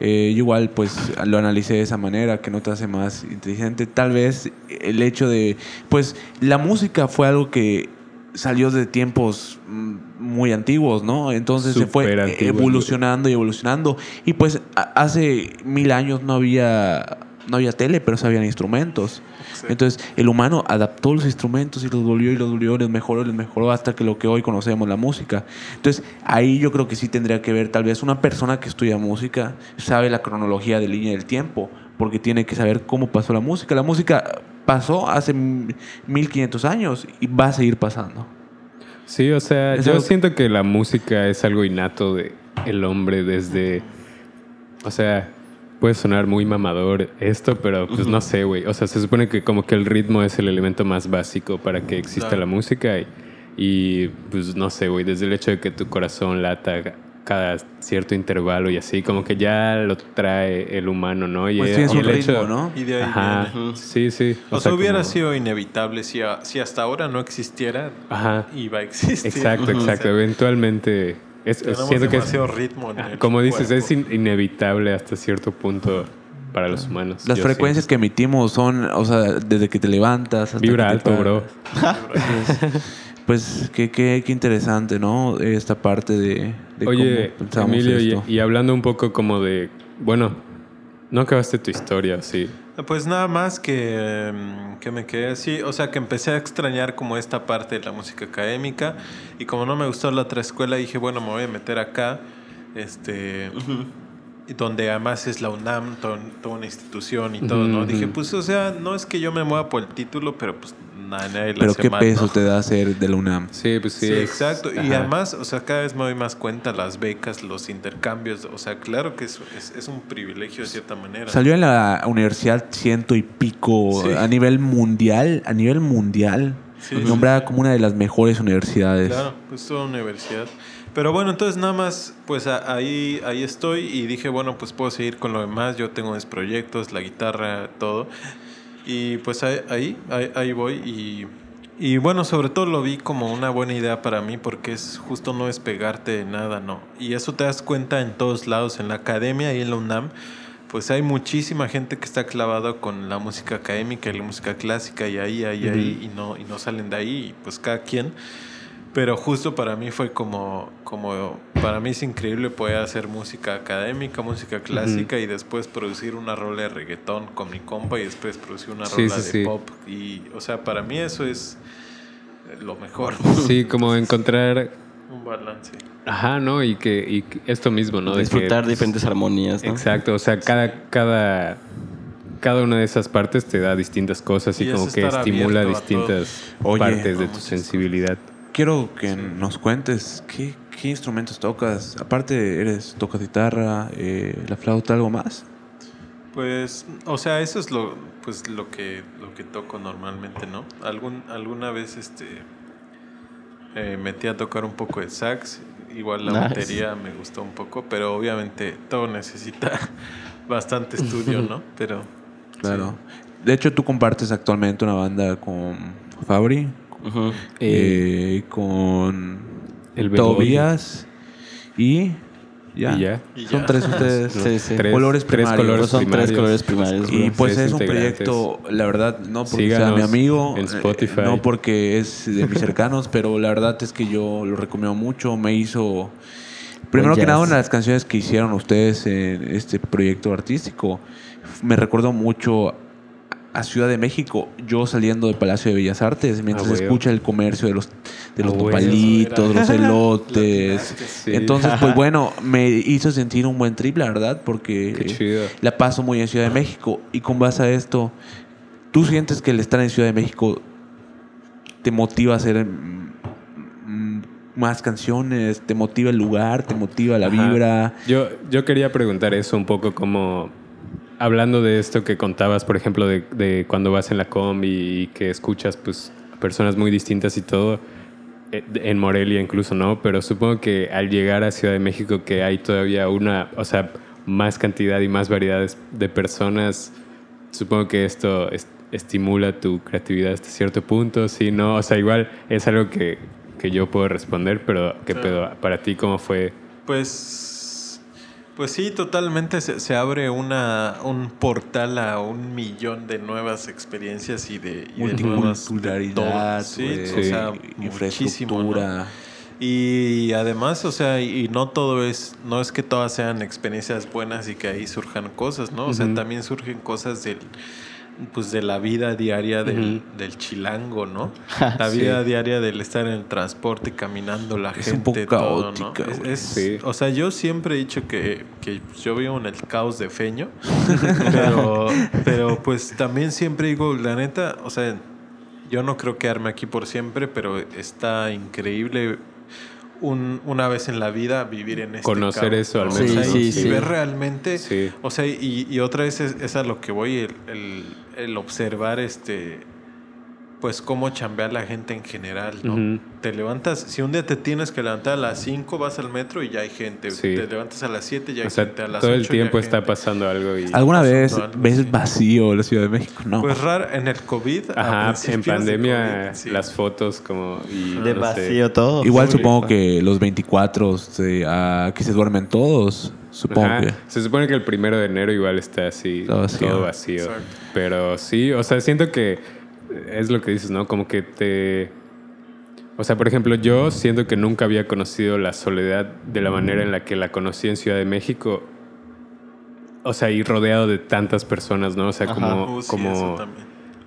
Eh, yo igual pues lo analicé de esa manera, que no te hace más inteligente. Tal vez el hecho de, pues la música fue algo que salió de tiempos mm, muy antiguos, ¿no? Entonces se fue evolucionando y evolucionando. Y pues hace mil años no había, no había tele, pero sí habían instrumentos. Entonces el humano adaptó los instrumentos y los volvió y los volvió, les mejoró, les mejoró hasta que lo que hoy conocemos, la música. Entonces ahí yo creo que sí tendría que ver tal vez una persona que estudia música, sabe la cronología de línea del tiempo, porque tiene que saber cómo pasó la música. La música pasó hace 1500 años y va a seguir pasando. Sí, o sea, Es yo algo- siento que la música es algo innato de el hombre desde, o sea, puede sonar muy mamador esto, pero pues no sé, güey. O sea, se supone que como que el ritmo es el elemento más básico para que exista Claro. la música y, y, pues no sé, güey, desde el hecho de que tu corazón lata cada cierto intervalo y así, como que ya lo trae el humano, ¿no? Y, Pues y tienes un el ritmo, hecho- ¿no? Y de ahí Ajá, viene. sí, sí. O, sea, hubiera como- sido inevitable si, a- si hasta ahora no existiera, Ajá. iba a existir. Exacto, O sea, exacto. Eventualmente, es, siento que es, demasiado ritmo en el como dices, cuerpo. es in- inevitable hasta cierto punto para los humanos. Las frecuencias que emitimos son, o sea, desde que te levantas hasta Vibra que te alto, bro. *laughs* Pues qué, qué, qué interesante, ¿no? Esta parte de, de Oye, cómo pensamos Emilio, esto. y, y hablando un poco como de, bueno, no acabaste tu historia, sí. Pues nada más que, que me quedé así, o sea que empecé a extrañar como esta parte de la música académica y como no me gustó la otra escuela dije, bueno, me voy a meter acá, este, donde además es la UNAM, to- toda una institución y todo, ¿no? Dije, pues o sea, no es que yo me mueva por el título, pero pues nada, Pero qué peso ¿no? te da ser de la UNAM. Sí, pues sí. Sí, es- exacto. Y además, o sea, cada vez me doy más cuenta las becas, los intercambios. O sea, claro que es, es, es un privilegio de cierta manera. Salió en la universidad ciento y pico Sí. a nivel mundial, a nivel mundial, Sí, nombrada como una de las mejores universidades. Claro, pues toda universidad. Pero bueno, entonces nada más, pues ahí, ahí estoy y dije, bueno, pues puedo seguir con lo demás. Yo tengo mis proyectos, la guitarra, todo. Y pues ahí, ahí, ahí, voy. Y, y bueno, sobre todo lo vi como una buena idea para mí porque es justo no despegarte de nada, ¿no? Y eso te das cuenta en todos lados, en la academia y en la UNAM. Pues hay muchísima gente que está clavada con la música académica y la música clásica y ahí, ahí, ahí, y no, y no salen de ahí, y pues cada quien. Pero justo para mí fue como, como, para mí es increíble poder hacer música académica, música clásica y después producir una rola de reggaetón con mi compa y después producir una Sí, rola sí, de sí. pop. Y, o sea, para mí eso es lo mejor. *laughs* Sí, como encontrar, Un balance. ajá, ¿no? Y que, y que esto mismo, ¿no? De que, Disfrutar pues, diferentes armonías, ¿no? Exacto, o sea, cada, cada, cada una de esas partes te da distintas cosas y, como que estimula distintas. Oye, partes de tu sensibilidad. Quiero que nos cuentes qué, qué instrumentos tocas. Aparte, eres tocas guitarra, eh, la flauta, algo más. Pues, o sea, eso es lo, pues, lo que, lo que toco normalmente, ¿no? Algún, alguna vez, este, eh, metí a tocar un poco de sax. Igual la Nice. batería me gustó un poco, pero obviamente todo necesita *laughs* bastante estudio, ¿no? *laughs* Pero Claro. De hecho, tú compartes actualmente una banda con Fabri, Ujú. eh, con el. Tobias y ya. Y ya. Y Son ya. tres *laughs* ustedes. Sí, sí. Tres, Colores tres primarios. colores Pues son tres primarios. colores primarios. Y pues Tres es un proyecto, la verdad, no porque Síganos sea mi amigo, en eh, no porque es de mis cercanos, *laughs* pero la verdad es que yo lo recomiendo mucho. Me hizo, primero que jazz. nada, una de las canciones que hicieron ustedes en este proyecto artístico me recordó mucho a Ciudad de México, yo saliendo del Palacio de Bellas Artes, mientras Ah, escucha el comercio de los, de los Ah, huevo. nopalitos, *laughs* los elotes. Sí. Entonces, pues *laughs* bueno, me hizo sentir un buen trip, la verdad, porque la paso muy en Ciudad de México. Y con base a esto, ¿tú sientes que el estar en Ciudad de México te motiva a hacer mm, mm, más canciones? ¿Te motiva el lugar? ¿Te motiva la Ajá. vibra? Yo, yo quería preguntar eso un poco como... hablando de esto que contabas, por ejemplo, de, de cuando vas en la combi y que escuchas pues personas muy distintas y todo, eh, en Morelia incluso, ¿no? Pero supongo que al llegar a Ciudad de México que hay todavía una, o sea, más cantidad y más variedades de personas, supongo que esto es- estimula tu creatividad hasta cierto punto, sí, ¿no? O sea, igual es algo que, que yo puedo responder, pero ¿qué pedo? Para ti, ¿cómo fue? Pues, pues sí, totalmente se, se abre una, un portal a un millón de nuevas experiencias y de, y de nuevas- Multiculturalidad. Sí, o sea, infraestructura. Y además, o sea, y no todo es, no es que todas sean experiencias buenas y que ahí surjan cosas, ¿no? O sea, también surgen cosas del, pues de la vida diaria del, del chilango, ¿no? *laughs* La vida diaria del estar en el transporte, caminando, la Es un gente, poco todo, ¿no? caótica, Es- güey. es- Sí. O sea, yo siempre he dicho que, que yo vivo en el caos de Feño, *laughs* pero, pero pues también siempre digo, la neta, o sea, yo no creo quedarme aquí por siempre, pero está increíble un- una vez en la vida vivir en este Conocer caos, eso al ¿no? menos, Sí, y, sí, y sí. ver realmente, Sí. o sea, y, y otra vez es, es a lo que voy, el, el- el observar este pues cómo chambea la gente en general, ¿no? Te levantas, si un día te tienes que levantar a las 5, vas al metro y ya hay gente. Sí. Te levantas a las 7 y ya hay O sea, gente. A las todo el 8 ya hay tiempo está gente. pasando algo y... ¿Alguna vez algo, ves vacío la Ciudad de México? No. Pues raro, en el COVID. Ajá, en pandemia COVID, sí. las fotos como... Y, De no sé. vacío todo. Igual Sí. supongo que los 24 se- ah, que se duermen todos. Supongo Ajá. que. Se supone que el primero de enero igual está así, Está vacío. todo vacío. Pero sí, o sea, siento que es lo que dices, ¿no? Como que te... O sea, por ejemplo, yo siento que nunca había conocido la soledad de la manera en la que la conocí en Ciudad de México. O sea, y rodeado de tantas personas, ¿no? O sea, Ajá. como... Uh, sí, como.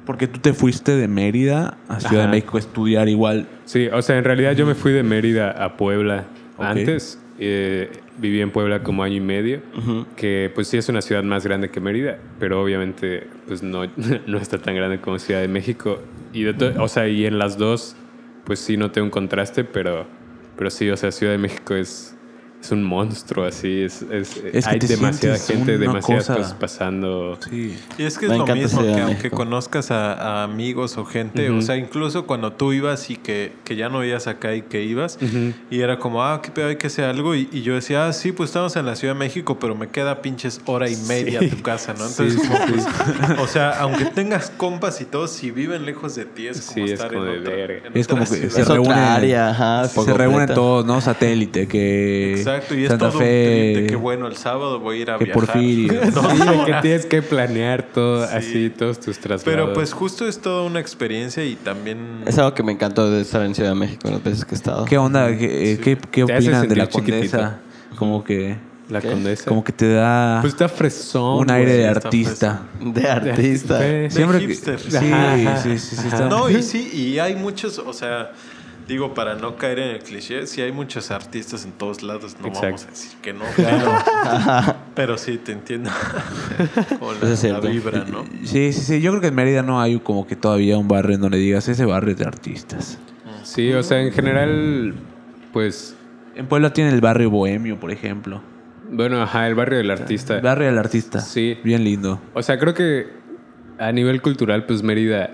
Porque tú te fuiste de Mérida a Ciudad Ajá. de México a estudiar igual. Sí, o sea, en realidad yo me fui de Mérida a Puebla Ok. antes. Eh, viví en Puebla como año y medio, Ujú. que pues sí es una ciudad más grande que Mérida, pero obviamente pues no, *laughs* no está tan grande como Ciudad de México. Y de o sea, y en las dos pues sí noté un contraste, pero, pero sí, o sea, Ciudad de México es, es un monstruo así, es, es- Es que hay demasiada gente, demasiadas cosa- cosas pasando. Sí. Y es que Me es lo mismo que aunque conozcas a, a amigos o gente, o sea, incluso cuando tú ibas y que, que ya no veías acá y que ibas, Ujú. y era como, ah, qué pedo, hay que hacer algo, y, y yo decía, ah, sí, pues estamos en la Ciudad de México, pero me queda pinches hora y media a tu casa, ¿no? Entonces, Sí, como, pues, o sea, aunque tengas compas y todo, si viven lejos de ti, es como Sí, es estar como en de otra, en Es otra como que ciudad. se reúnen, área, ajá, se por reúnen todos, ¿no? Satélite, que Exacto, y es Santa todo un Fe, trip de que bueno, el sábado voy a ir a que viajar. Porfirio. *laughs* Sí, de que tienes que planear todo Sí. así, todos tus traslados. Pero pues justo es toda una experiencia y también... Es algo que me encantó de estar en Ciudad de México las veces que he estado. ¿Qué onda? ¿Qué, eh, qué, qué opinan de la chiquitito. condesa? Como que, La ¿Qué? condesa. como que te da Pues está fresón. un aire de artista. De artista. De Siempre que- hipster. sí, sí, sí, sí, está- No, y sí, y hay muchos, o sea, digo, para no caer en el cliché, sí hay muchos artistas en todos lados, no Exacto. vamos a decir que no, pero, *laughs* pero sí, te entiendo. *laughs* Como la, es vibra, ¿no? Sí, sí, sí. Yo creo que en Mérida no hay como que todavía un barrio en donde digas ese barrio es de artistas. Sí, o sea, en general, pues, En Puebla tiene el barrio bohemio, por ejemplo. bueno, ajá, el barrio del artista. El barrio del artista. Sí. Bien lindo. O sea, creo que a nivel cultural, pues Mérida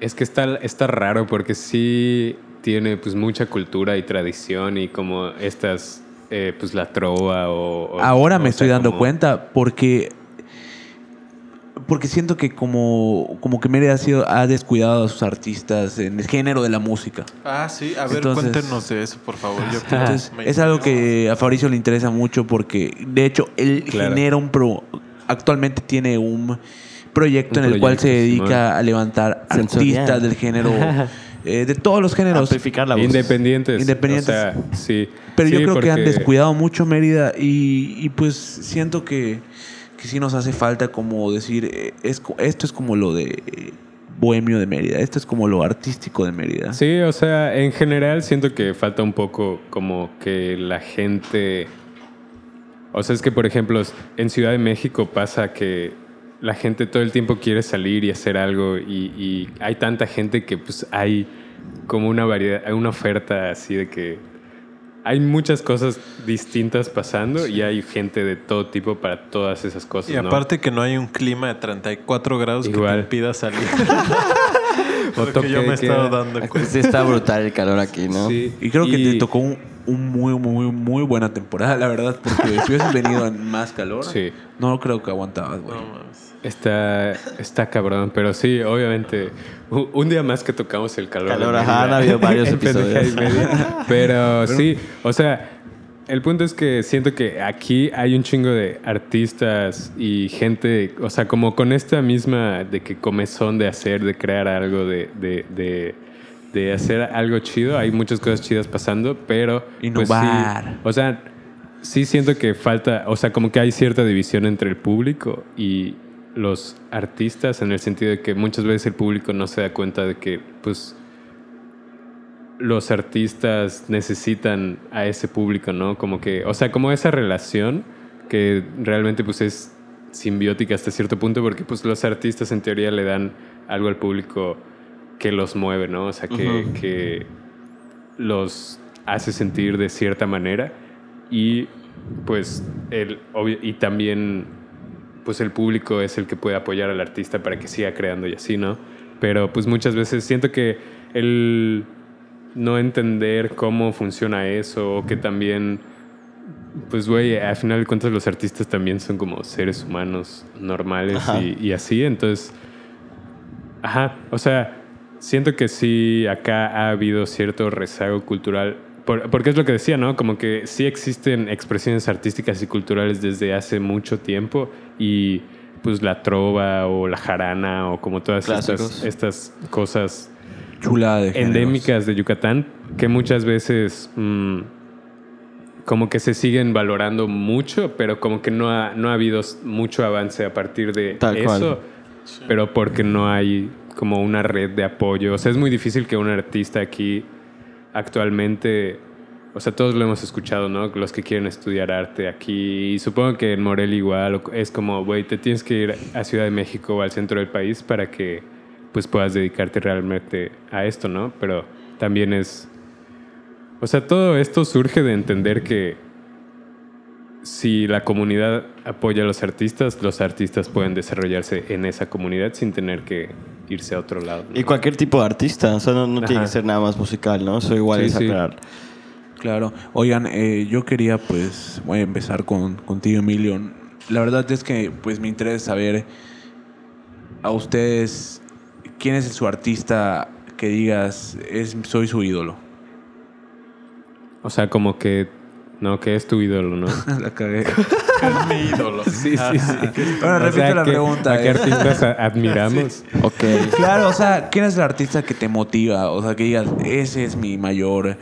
es que está, está raro porque sí tiene pues mucha cultura y tradición y como estas, eh, pues la trova o... o- Ahora o me sea, estoy dando como- cuenta porque porque siento que como, como que Mérida ha, sido, ha descuidado a sus artistas en el género de la música. Ah, sí, a ver, Entonces- cuéntenos de eso, por favor. Yo Entonces, es algo que a Fabricio le interesa mucho porque, de hecho, él Claro. genera un pro. Actualmente tiene un proyecto Un en el cual se dedica a levantar Sensorial. artistas del género, *laughs* eh, de todos los géneros. Amplificar la voz. Independientes. Independientes. O sea, sí. Pero yo creo que han descuidado mucho Mérida y, y pues siento que, que sí nos hace falta como decir, eh, es, esto es como lo de eh, Bohemio de Mérida, esto es como lo artístico de Mérida. Sí, o sea, en general siento que falta un poco como que la gente... O sea, es que, por ejemplo, en Ciudad de México pasa que la gente todo el tiempo quiere salir y hacer algo y, y hay tanta gente que pues hay como una variedad, hay una oferta así de que hay muchas cosas distintas pasando y hay gente de todo tipo para todas esas cosas. Y ¿no? aparte que no hay un clima de 34 grados que te impida salir. *laughs* O Porque yo me he estado dando cuenta. Sí está brutal el calor aquí, ¿no? Sí. Y creo que te tocó un, un muy, muy, muy buena temporada, la verdad, porque si hubieses venido en más calor, Sí. no creo que aguantabas, güey. No. Está, está cabrón, pero sí, obviamente. Un día más que tocamos el calor. Calor, ajá, han habido varios *laughs* episodios. Media. *laughs* Pero sí, o sea, el punto es que siento que aquí hay un chingo de artistas y gente, o sea, como con esta misma de que comezón de hacer, de crear algo, de, de, de, de hacer algo chido. Hay muchas cosas chidas pasando, pero. pues, sí, Innovar. o sea, sí siento que falta, o sea, como que hay cierta división entre el público y los artistas en el sentido de que muchas veces el público no se da cuenta de que, pues, los artistas necesitan a ese público, ¿no? Como que, o sea, como esa relación que realmente, pues, es simbiótica hasta cierto punto porque, pues, los artistas en teoría le dan algo al público que los mueve, ¿no? O sea, que, que los hace sentir de cierta manera y pues el obvio- y también pues el público es el que puede apoyar al artista para que siga creando y así, ¿no? Pero pues muchas veces siento que el no entender cómo funciona eso o que también pues güey, al final de cuentas los artistas también son como seres humanos normales y, y así, entonces Ajá, o sea, siento que sí acá ha habido cierto rezago cultural, por- porque es lo que decía, ¿no? Como que sí existen expresiones artísticas y culturales desde hace mucho tiempo y pues la trova o la jarana o como todas estas, cosas Chulada de endémicas de Yucatán que muchas veces mm, como que se siguen valorando mucho, pero como que no ha, no ha habido mucho avance a partir de Tal eso, cual. pero porque no hay como una red de apoyo. O sea, es muy difícil que un artista aquí actualmente, o sea, todos lo hemos escuchado, ¿no? Los que quieren estudiar arte aquí, y supongo que en Morel igual, es como, güey, te tienes que ir a Ciudad de México o al centro del país para que pues puedas dedicarte realmente a esto, ¿no? Pero también es, o sea, todo esto surge de entender que si la comunidad apoya a los artistas, los artistas pueden desarrollarse en esa comunidad sin tener que irse a otro lado. ¿no? Y cualquier tipo de artista, o sea, no, no tiene que ser nada más musical, ¿no? Eso igual Sí, es sí. aclarar. Claro. Oigan, eh, yo quería, pues, voy a empezar con, contigo, Emilio. La verdad es que, pues, me interesa saber a ustedes quién es su artista que digas, es, soy su ídolo. O sea, como que, no, que es tu ídolo, ¿no? *laughs* la cagué. Es mi ídolo. *laughs* sí, sí, sí. Bueno, O repite sea, la ¿qué- pregunta, ¿A qué eh. artistas admiramos? Ok. Claro, o sea, ¿quién es el artista que te motiva? O sea, que digas, ese es mi mayor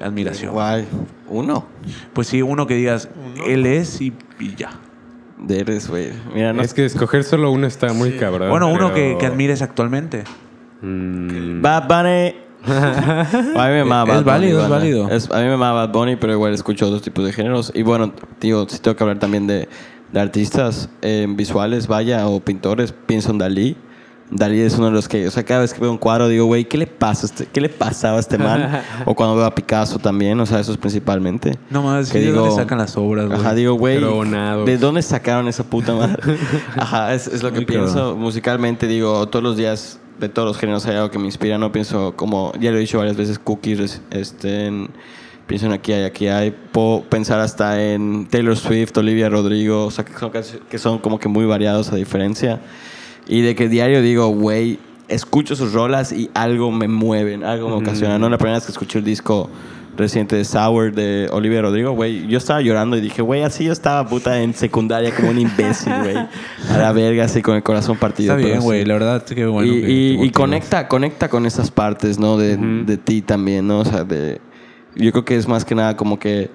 admiración. Guay. Uno. Pues sí, uno que digas, Uno. él es y, y ya. De eres, güey. Mira, no Es que escoger solo uno está muy cabrón. Bueno, uno pero- que, que admires actualmente. Mm, Bad Bunny. A mí me mama Es Bad Bunny, válido, es banda. válido. Es- a mí me mama Bad Bunny, pero igual escucho otros tipos de géneros. Y bueno, tío, si tengo que hablar también de, de artistas eh, visuales, vaya, o pintores, pienso en Dalí. Dalí es uno de los que, o sea, cada vez que veo un cuadro digo, güey, ¿qué le pasa a este, qué le pasaba a este man? *laughs* o cuando veo a Picasso también, o sea, eso es principalmente. No más, Que ¿de digo- dónde sacan las obras, güey? Ajá, digo, güey. ¿de dónde sacaron esa puta madre? *laughs* Ajá, es, es lo que Muy pienso. cabrón. Musicalmente, digo, todos los días, de todos los géneros hay algo que me inspira. No pienso como, ya lo he dicho varias veces, cookies, este, en- pienso en aquí hay, aquí hay. Puedo pensar hasta en Taylor Swift, Olivia Rodrigo, o sea, que son, que son como que muy variados a diferencia. Y de que diario digo, güey, escucho sus rolas y algo me mueven, algo me ocasiona. No la primera vez que escuché el disco reciente de Sour de Olivia Rodrigo, güey, yo estaba llorando y dije, güey, así yo estaba puta en secundaria como un imbécil, güey. A la verga, así con el corazón partido. Está bien, güey, la verdad, qué bueno. y, que y- y conecta, conecta con esas partes, ¿no? De, de ti también, ¿no? O sea, de... Yo creo que es más que nada como que...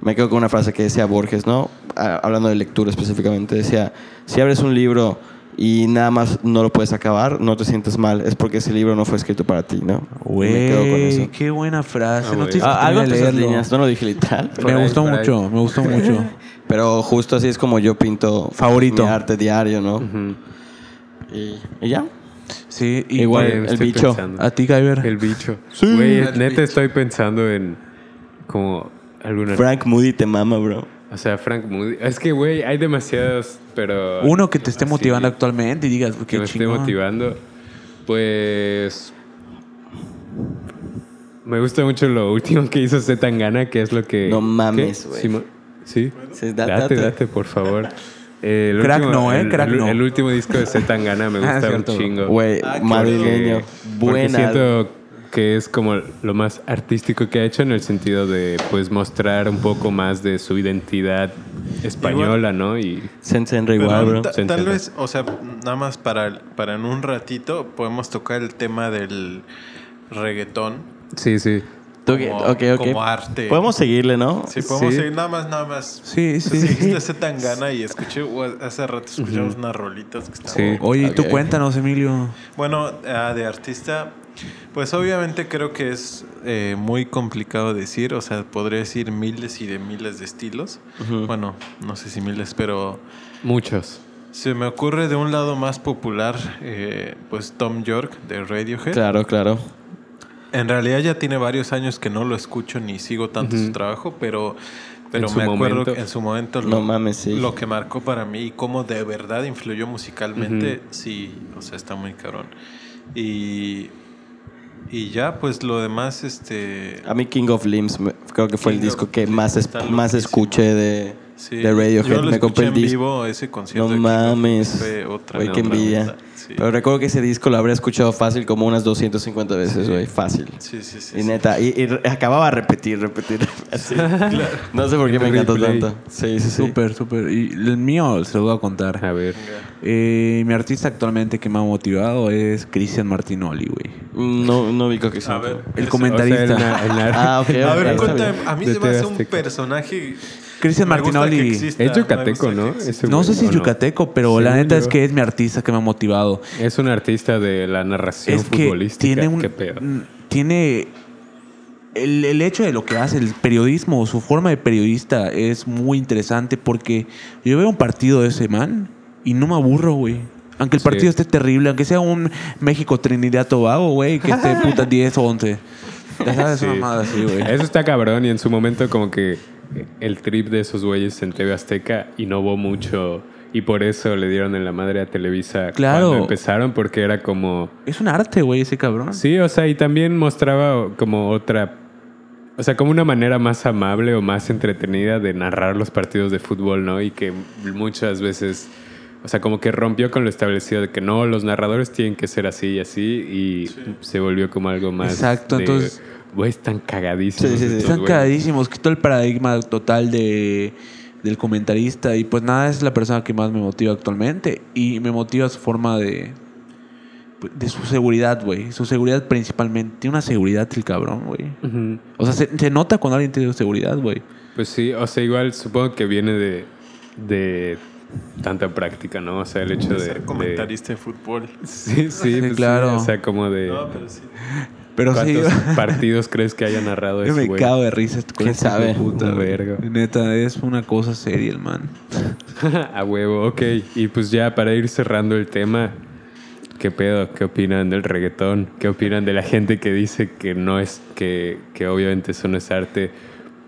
Me quedo con una frase que decía Borges, ¿no? Ah, Hablando de lectura específicamente. Decía, si abres un libro y nada más no lo puedes acabar, no te sientes mal. Es porque ese libro no fue escrito para ti, ¿no? Y me quedo con Güey, eso. qué buena frase. Ah, no tienes Ah, que algo entre esas leerlo. líneas, no lo dije literal. Me ahí, gustó por ahí. mucho, me gustó mucho. *laughs* Pero justo así es como yo pinto Favorito. mi arte diario, ¿no? ujú. y, y ya. Sí, y Igual, Güey, el bicho. pensando. a ti, Kyber. El bicho. Sí. Güey, neta bicho. estoy pensando en como alguna. Frank Moody te mama, bro. O sea, Frank Moody. Es que, güey, hay demasiados, pero. Uno que te esté así, motivando actualmente y digas, Que qué me esté motivando. Pues. Me gusta mucho lo último que hizo Z Tangana, que es lo que. No mames, güey. Sí, date, date. date, por favor. Eh, *laughs* el Crack último- no, ¿eh? el- Crack el, no. el último disco de Z Tangana me *laughs* Ah, gusta un chingo. Güey, Ah, madrileño. Porque Buena. siento que es como lo más artístico que ha hecho en el sentido de pues mostrar un poco más de su identidad española, ¿no? Y Sense Henry Pero igual, tal entiende. vez, o sea, nada más para, para en un ratito podemos tocar el tema del reggaetón sí, sí. Tú como, ok, ok. como arte. Podemos seguirle, ¿no? Sí, podemos Sí. seguir nada más, nada más. Sí, sí. Seguiste ese tan gana y escuché, hace rato escuchamos unas rolitas que estaban... Sí. Oye, tú Ok. cuéntanos, Emilio. Bueno, ah, de artista, pues obviamente creo que es eh, muy complicado decir, o sea, podría decir miles y de miles de estilos. Bueno, no sé si miles, pero Muchos. se me ocurre de un lado más popular, eh, pues Tom York de Radiohead. Claro, claro. En realidad ya tiene varios años que no lo escucho ni sigo tanto su trabajo, pero, pero me acuerdo momento. que en su momento No mames, sí. lo que marcó para mí y cómo de verdad influyó musicalmente, sí, o sea, está muy cabrón. Y, y ya, pues lo demás, este... A mí King of Limbs me- creo que fue el King disco of- que más, es- más escuché de, sí, de Radiohead. Yo lo me compré el disco. vivo ese concierto. No mames. fue otra, Güey, qué envidia. Sí. Pero recuerdo que ese disco lo habría escuchado fácil como unas 250 veces, güey. Fácil. Sí, sí, sí. Y sí. neta, y, acababa de repetir, repetir. *laughs* No sé por qué me encantó Replay. tanto. Sí, sí, sí. Súper, súper. Y el mío se lo voy a contar. A ver. Eh, mi artista actualmente que me ha motivado es Cristian Martinoli, güey. No, no vi que A ver. El comentarista. O sea, *laughs* Ah, ok. A ver, cuéntame, a mí se me hace un personaje. Cristian Martinoli. exista, Es yucateco, ¿no? Ese No sé si ¿o es yucateco, pero la neta es que es mi artista que me ha motivado. Es un artista de la narración Es que futbolística. tiene un. Qué pedo. Tiene. El, el hecho de lo que hace, el periodismo, su forma de periodista es muy interesante porque yo veo un partido de ese man y no me aburro, güey. Aunque el Sí. partido esté terrible, aunque sea un México-Trinidad Tobago, güey, que esté *laughs* puta 10 o 11. Ya sabes, Sí. una mamada así, güey. Eso está cabrón y en su momento como que el trip de esos güeyes en TV Azteca innovó mucho y por eso le dieron en la madre a Televisa Claro. cuando empezaron porque era como... Es un arte, güey, ese cabrón. Sí, o sea, y también mostraba como otra... O sea, como una manera más amable o más entretenida de narrar los partidos de fútbol, ¿no? Y que muchas veces... O sea, como que rompió con lo establecido de que no, los narradores tienen que ser así y así y se volvió como algo más... Exacto, de, entonces- Güey, están cagadísimos. Sí, sí, sí. estos Están güeyes". cagadísimos, quitó el paradigma total de, del comentarista y pues nada, es la persona que más me motiva actualmente y me motiva su forma de de su seguridad, güey, su seguridad principalmente, tiene una seguridad el cabrón, güey. O sea, se, se nota cuando alguien tiene seguridad, güey. Pues sí, o sea, igual supongo que viene de, de tanta práctica, ¿no? O sea, el hecho De de... ser comentarista de fútbol. Sí, sí, pues sí, claro. o sea, como de... No, pero sí. Pero sí, ¿Cuántos *laughs* partidos crees que haya narrado yo ese me güey? cago de risa ¿Quién sabe? puta, verga. Neta, es una cosa seria el man. *laughs* A huevo, ok. Y pues ya para ir cerrando el tema, ¿qué pedo? ¿Qué opinan del reggaetón? ¿Qué opinan de la gente que dice que no es, que, que obviamente eso no es arte?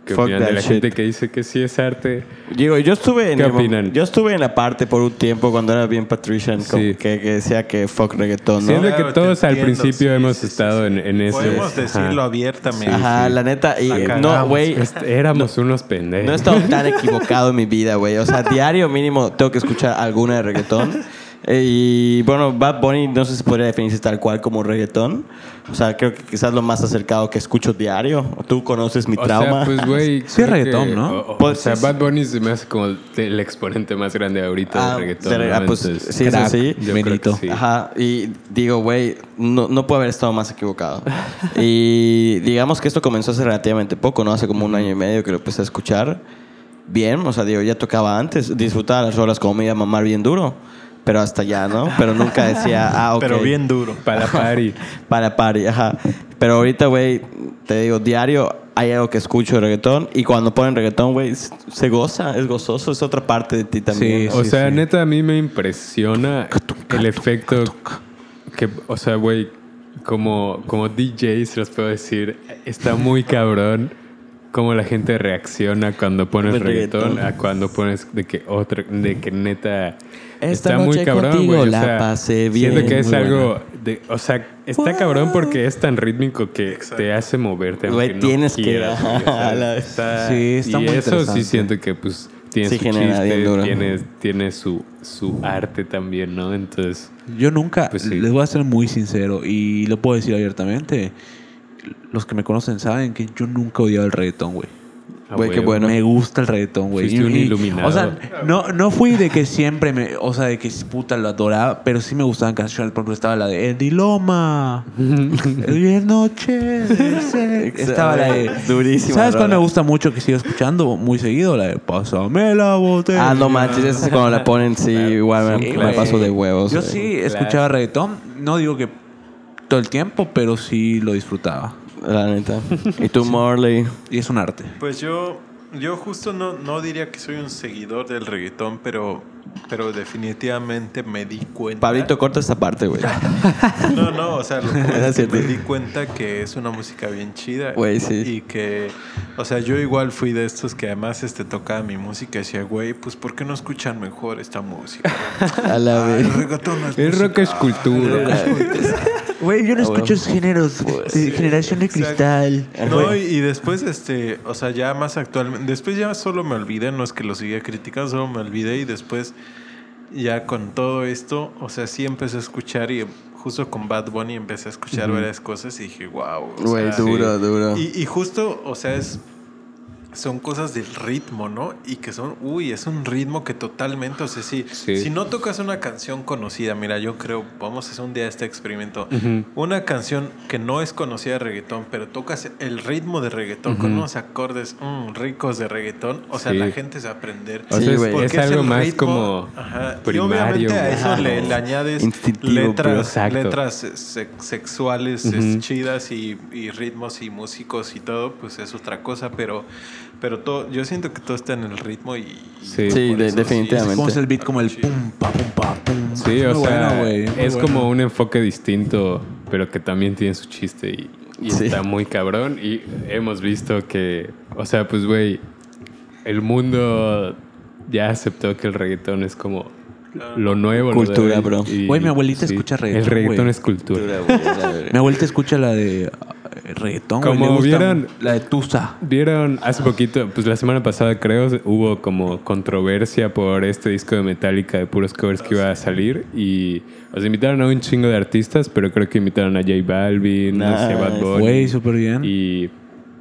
¿Qué Fuck opinan de that la shit. gente que dice que sí es arte? Digo, yo estuve en ¿Qué el mo- opinan? yo estuve en la parte por un tiempo cuando era bien Patrician como Sí. que, que decía que fuck reggaetón, ¿no? Siento Claro, que te todos al entiendo, principio sí, hemos sí, sí, estado sí. en, en ese... Podemos ajá. decirlo abiertamente. Ajá, sí. la neta y La no, cagamos. güey, Est- Éramos unos pendejos. no he estado tan *laughs* equivocado en mi vida, güey. O sea, diario mínimo tengo que escuchar alguna de reggaetón. *laughs* Eh, Y bueno, Bad Bunny no sé si podría definirse tal cual como reggaetón. O sea, creo que quizás lo más acercado que escucho diario. Tú conoces mi O trauma. sea, pues, güey. Sí, creo reggaetón, que- ¿no? O, o- Pues, o sea, sí, Bad Bunny se me hace como el exponente más grande ahorita Ah, de reggaetón. de re- ¿no? ah, pues, Entonces, sí, crack. sí. Benito. sí. Ajá, y digo, güey, no, no puedo haber estado más equivocado. *laughs* y digamos que esto comenzó hace relativamente poco, ¿no? Hace como un año y medio que lo empecé a escuchar bien. O sea, digo, ya tocaba antes, disfrutaba las rolas como me iba a mamar bien duro. Pero hasta ya, ¿no? Pero nunca decía, ah, ok. Pero bien duro. Para la party. Para party, ajá. Pero ahorita, güey, te digo, diario hay algo que escucho de reggaetón. Y cuando ponen reggaetón, güey, se goza, es gozoso, es otra parte de ti también. Sí, O sea, neta, a mí me impresiona el efecto que, o sea, güey, como, como DJ, se los puedo decir, está muy cabrón cómo la gente reacciona cuando pones reggaetón, reggaetón. a cuando pones de que otra, de que neta Esta está muy cabrón, contigo. O la sea, pasé Siento bien. que es algo de, o sea, está cabrón porque es tan rítmico que te hace moverte. Güey, no tienes que quieras, o sea, *laughs* la- está- Sí, está y muy eso sí siento que pues tiene Sí su genera bien chiste, duro. tiene, tiene su, su arte también, ¿no? Entonces, Yo nunca, Pues sí. les voy a ser muy sincero y lo puedo decir abiertamente. Los que me conocen saben que yo nunca he odiado el reggaetón, güey. a Güey, bueno. Me gusta el reggaetón, güey. Fuiste un iluminado. O sea, no, no fui de que siempre me. O sea, de que puta lo adoraba, pero sí me gustaban canciones. Por ejemplo, estaba la de Eddie Loma. *laughs* El bien noche. de ser- estaba la de. Durísima ¿Sabes cuál me gusta mucho que sigo escuchando muy seguido? La de Pásame la botella. Ah, no manches, esa es cuando la ponen, sí, igual me, Sí, me güey. paso de huevos. Yo sí escuchaba reggaetón. No digo que todo el tiempo, pero sí lo disfrutaba. La neta. *laughs* ¿Y tú, Marley? Y es un arte. Pues yo, yo justo no, no diría que soy un seguidor del reggaetón, pero, pero definitivamente me di cuenta. Pablito, corta esta parte, güey. No, no, o sea, lo *laughs* que pasa Era es que cierto. me di cuenta que es una música bien chida. Güey, sí. Y que, o sea, yo igual fui de estos que además este, tocaba mi música y decía, güey, pues ¿por qué no escuchan mejor esta música? *laughs* A la Ah, el vez. reggaetón no es El rock es cultura. *laughs* Güey, yo no Ah, bueno. esos géneros. de generación de cristal. No, y, y después, este, o sea, ya más actualmente, después ya solo me olvidé, no es que lo siga criticando, solo me olvidé y después ya con todo esto, o sea, sí empecé a escuchar y justo con Bad Bunny empecé a escuchar varias cosas y dije, wow. Güey, duro, duro. Y, y justo, o sea, es son cosas del ritmo, ¿no? Y que son, uy, es un ritmo que totalmente, o sea, si, Sí. si no tocas una canción conocida, mira, yo creo, vamos a hacer un día este experimento, una canción que no es conocida de reggaetón, pero tocas el ritmo de reggaetón con unos acordes mm, ricos de reggaetón, o sea, Sí. la gente se va a aprender. O sea, Sí, güey. es algo más ritmo, como ajá, primario. Y obviamente a eso le, le añades letras, letras se- sexuales es, chidas y, y ritmos y músicos y todo, pues es otra cosa, pero, pero todo, yo siento que todo está en el ritmo y... Sí. Sí, de- definitivamente. ¿Cómo es el beat? Como el Sí. pum, pa, pum, pa, pum. Sí, o sea, bueno, es bueno. como un enfoque distinto, pero que también tiene su chiste y, y Sí. está muy cabrón. Y hemos visto que, o sea, pues, güey, el mundo ya aceptó que el reggaetón es como lo nuevo. lo de Cultura, hoy. bro. Güey, mi abuelita escucha reggaetón, El reggaetón es cultura. Mi abuelita escucha la de reggaetón, güey. Como le gusta vieron- La de Tusa. Vieron hace poquito, pues la semana pasada creo, hubo como controversia por este disco de Metallica de puros covers que iba a salir y os invitaron a un chingo de artistas, pero creo que invitaron a J Balvin, sé, a Bad Nice. Bunny. Güey, súper bien. Y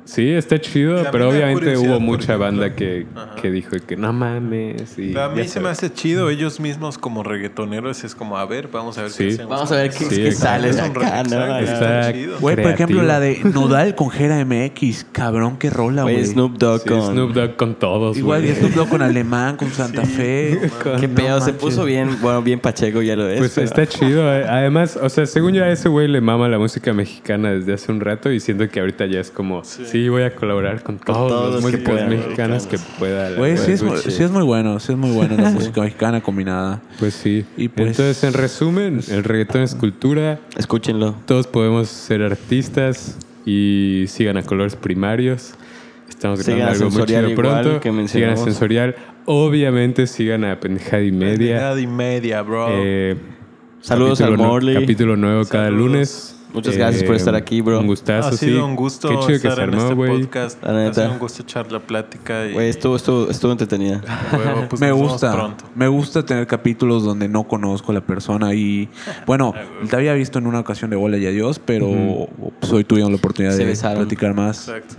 sí, está chido, pero me obviamente hubo mucha ejemplo. banda que, que dijo que no mames. Y Pero a mí se me sabes. hace chido ellos mismos como reggaetoneros, es como, a ver, vamos a ver Sí. qué hacemos. Vamos a ver qué, Sí, qué sale de Es un acá, ¿no? Está. *laughs* Güey, por ejemplo, la de Nodal con Jera MX. Cabrón, qué rola, Güey. Snoop Dogg Sí, con... Snoop Dogg con todos. Igual que Snoop Dogg con Alemán, con *laughs* Santa Fe. Con- Qué No pedo, se manches. puso bien, bueno, bien pacheco, ya lo es. Pues pero- está chido. eh. Además, o sea, según yo a ese güey le mama la música mexicana desde hace un rato y siento que ahorita ya es como, sí, voy a colaborar con todos, todos los los músicos puedan, mexicanos que pueda. Güey, sí sí es muy bueno. Sí es muy bueno la música mexicana combinada. Pues sí. Y pues- Entonces, en resumen, el reggaetón es cultura. Escúchenlo. Todos podemos ser artistas y sigan a colores primarios. Estamos grabando algo muy chido pronto. que sigan a. Sensorial. Obviamente sigan a Pendejada y Media. Pendejada y media, bro. Eh, Saludos al Morley. Capítulo nuevo cada Saludos. lunes. Muchas gracias por estar aquí, bro. Un gustazo, ha sí. sido un gusto Qué chido que estar se en este podcast. La Ha sido un gusto echar la plática. Y, Güey, estuvo, estuvo, estuvo entretenida. *laughs* pues me gusta. pronto. Me gusta tener capítulos donde no conozco a la persona y *laughs* bueno, te había visto en una ocasión de Bola y Adiós, pero pues, hoy tuvimos la oportunidad Se de besaron. platicar más. Exacto.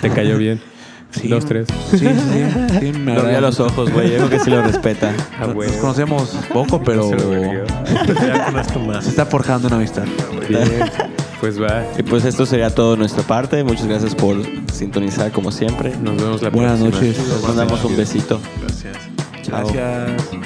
Te cayó bien. *laughs* Sí. Dos, tres. Sí, sí, sí. sí, me Lo vi a los ojos, güey. Yo creo que sí lo respeta. *laughs* Ah, Nos conocemos *laughs* poco, pero ya más. se está forjando una amistad. Bien. Pues va. Y pues esto sería todo de nuestra parte. Muchas gracias por sintonizar como siempre. Nos vemos la Buenas próxima. noches. Les mandamos un besito. Gracias. Chao. Gracias.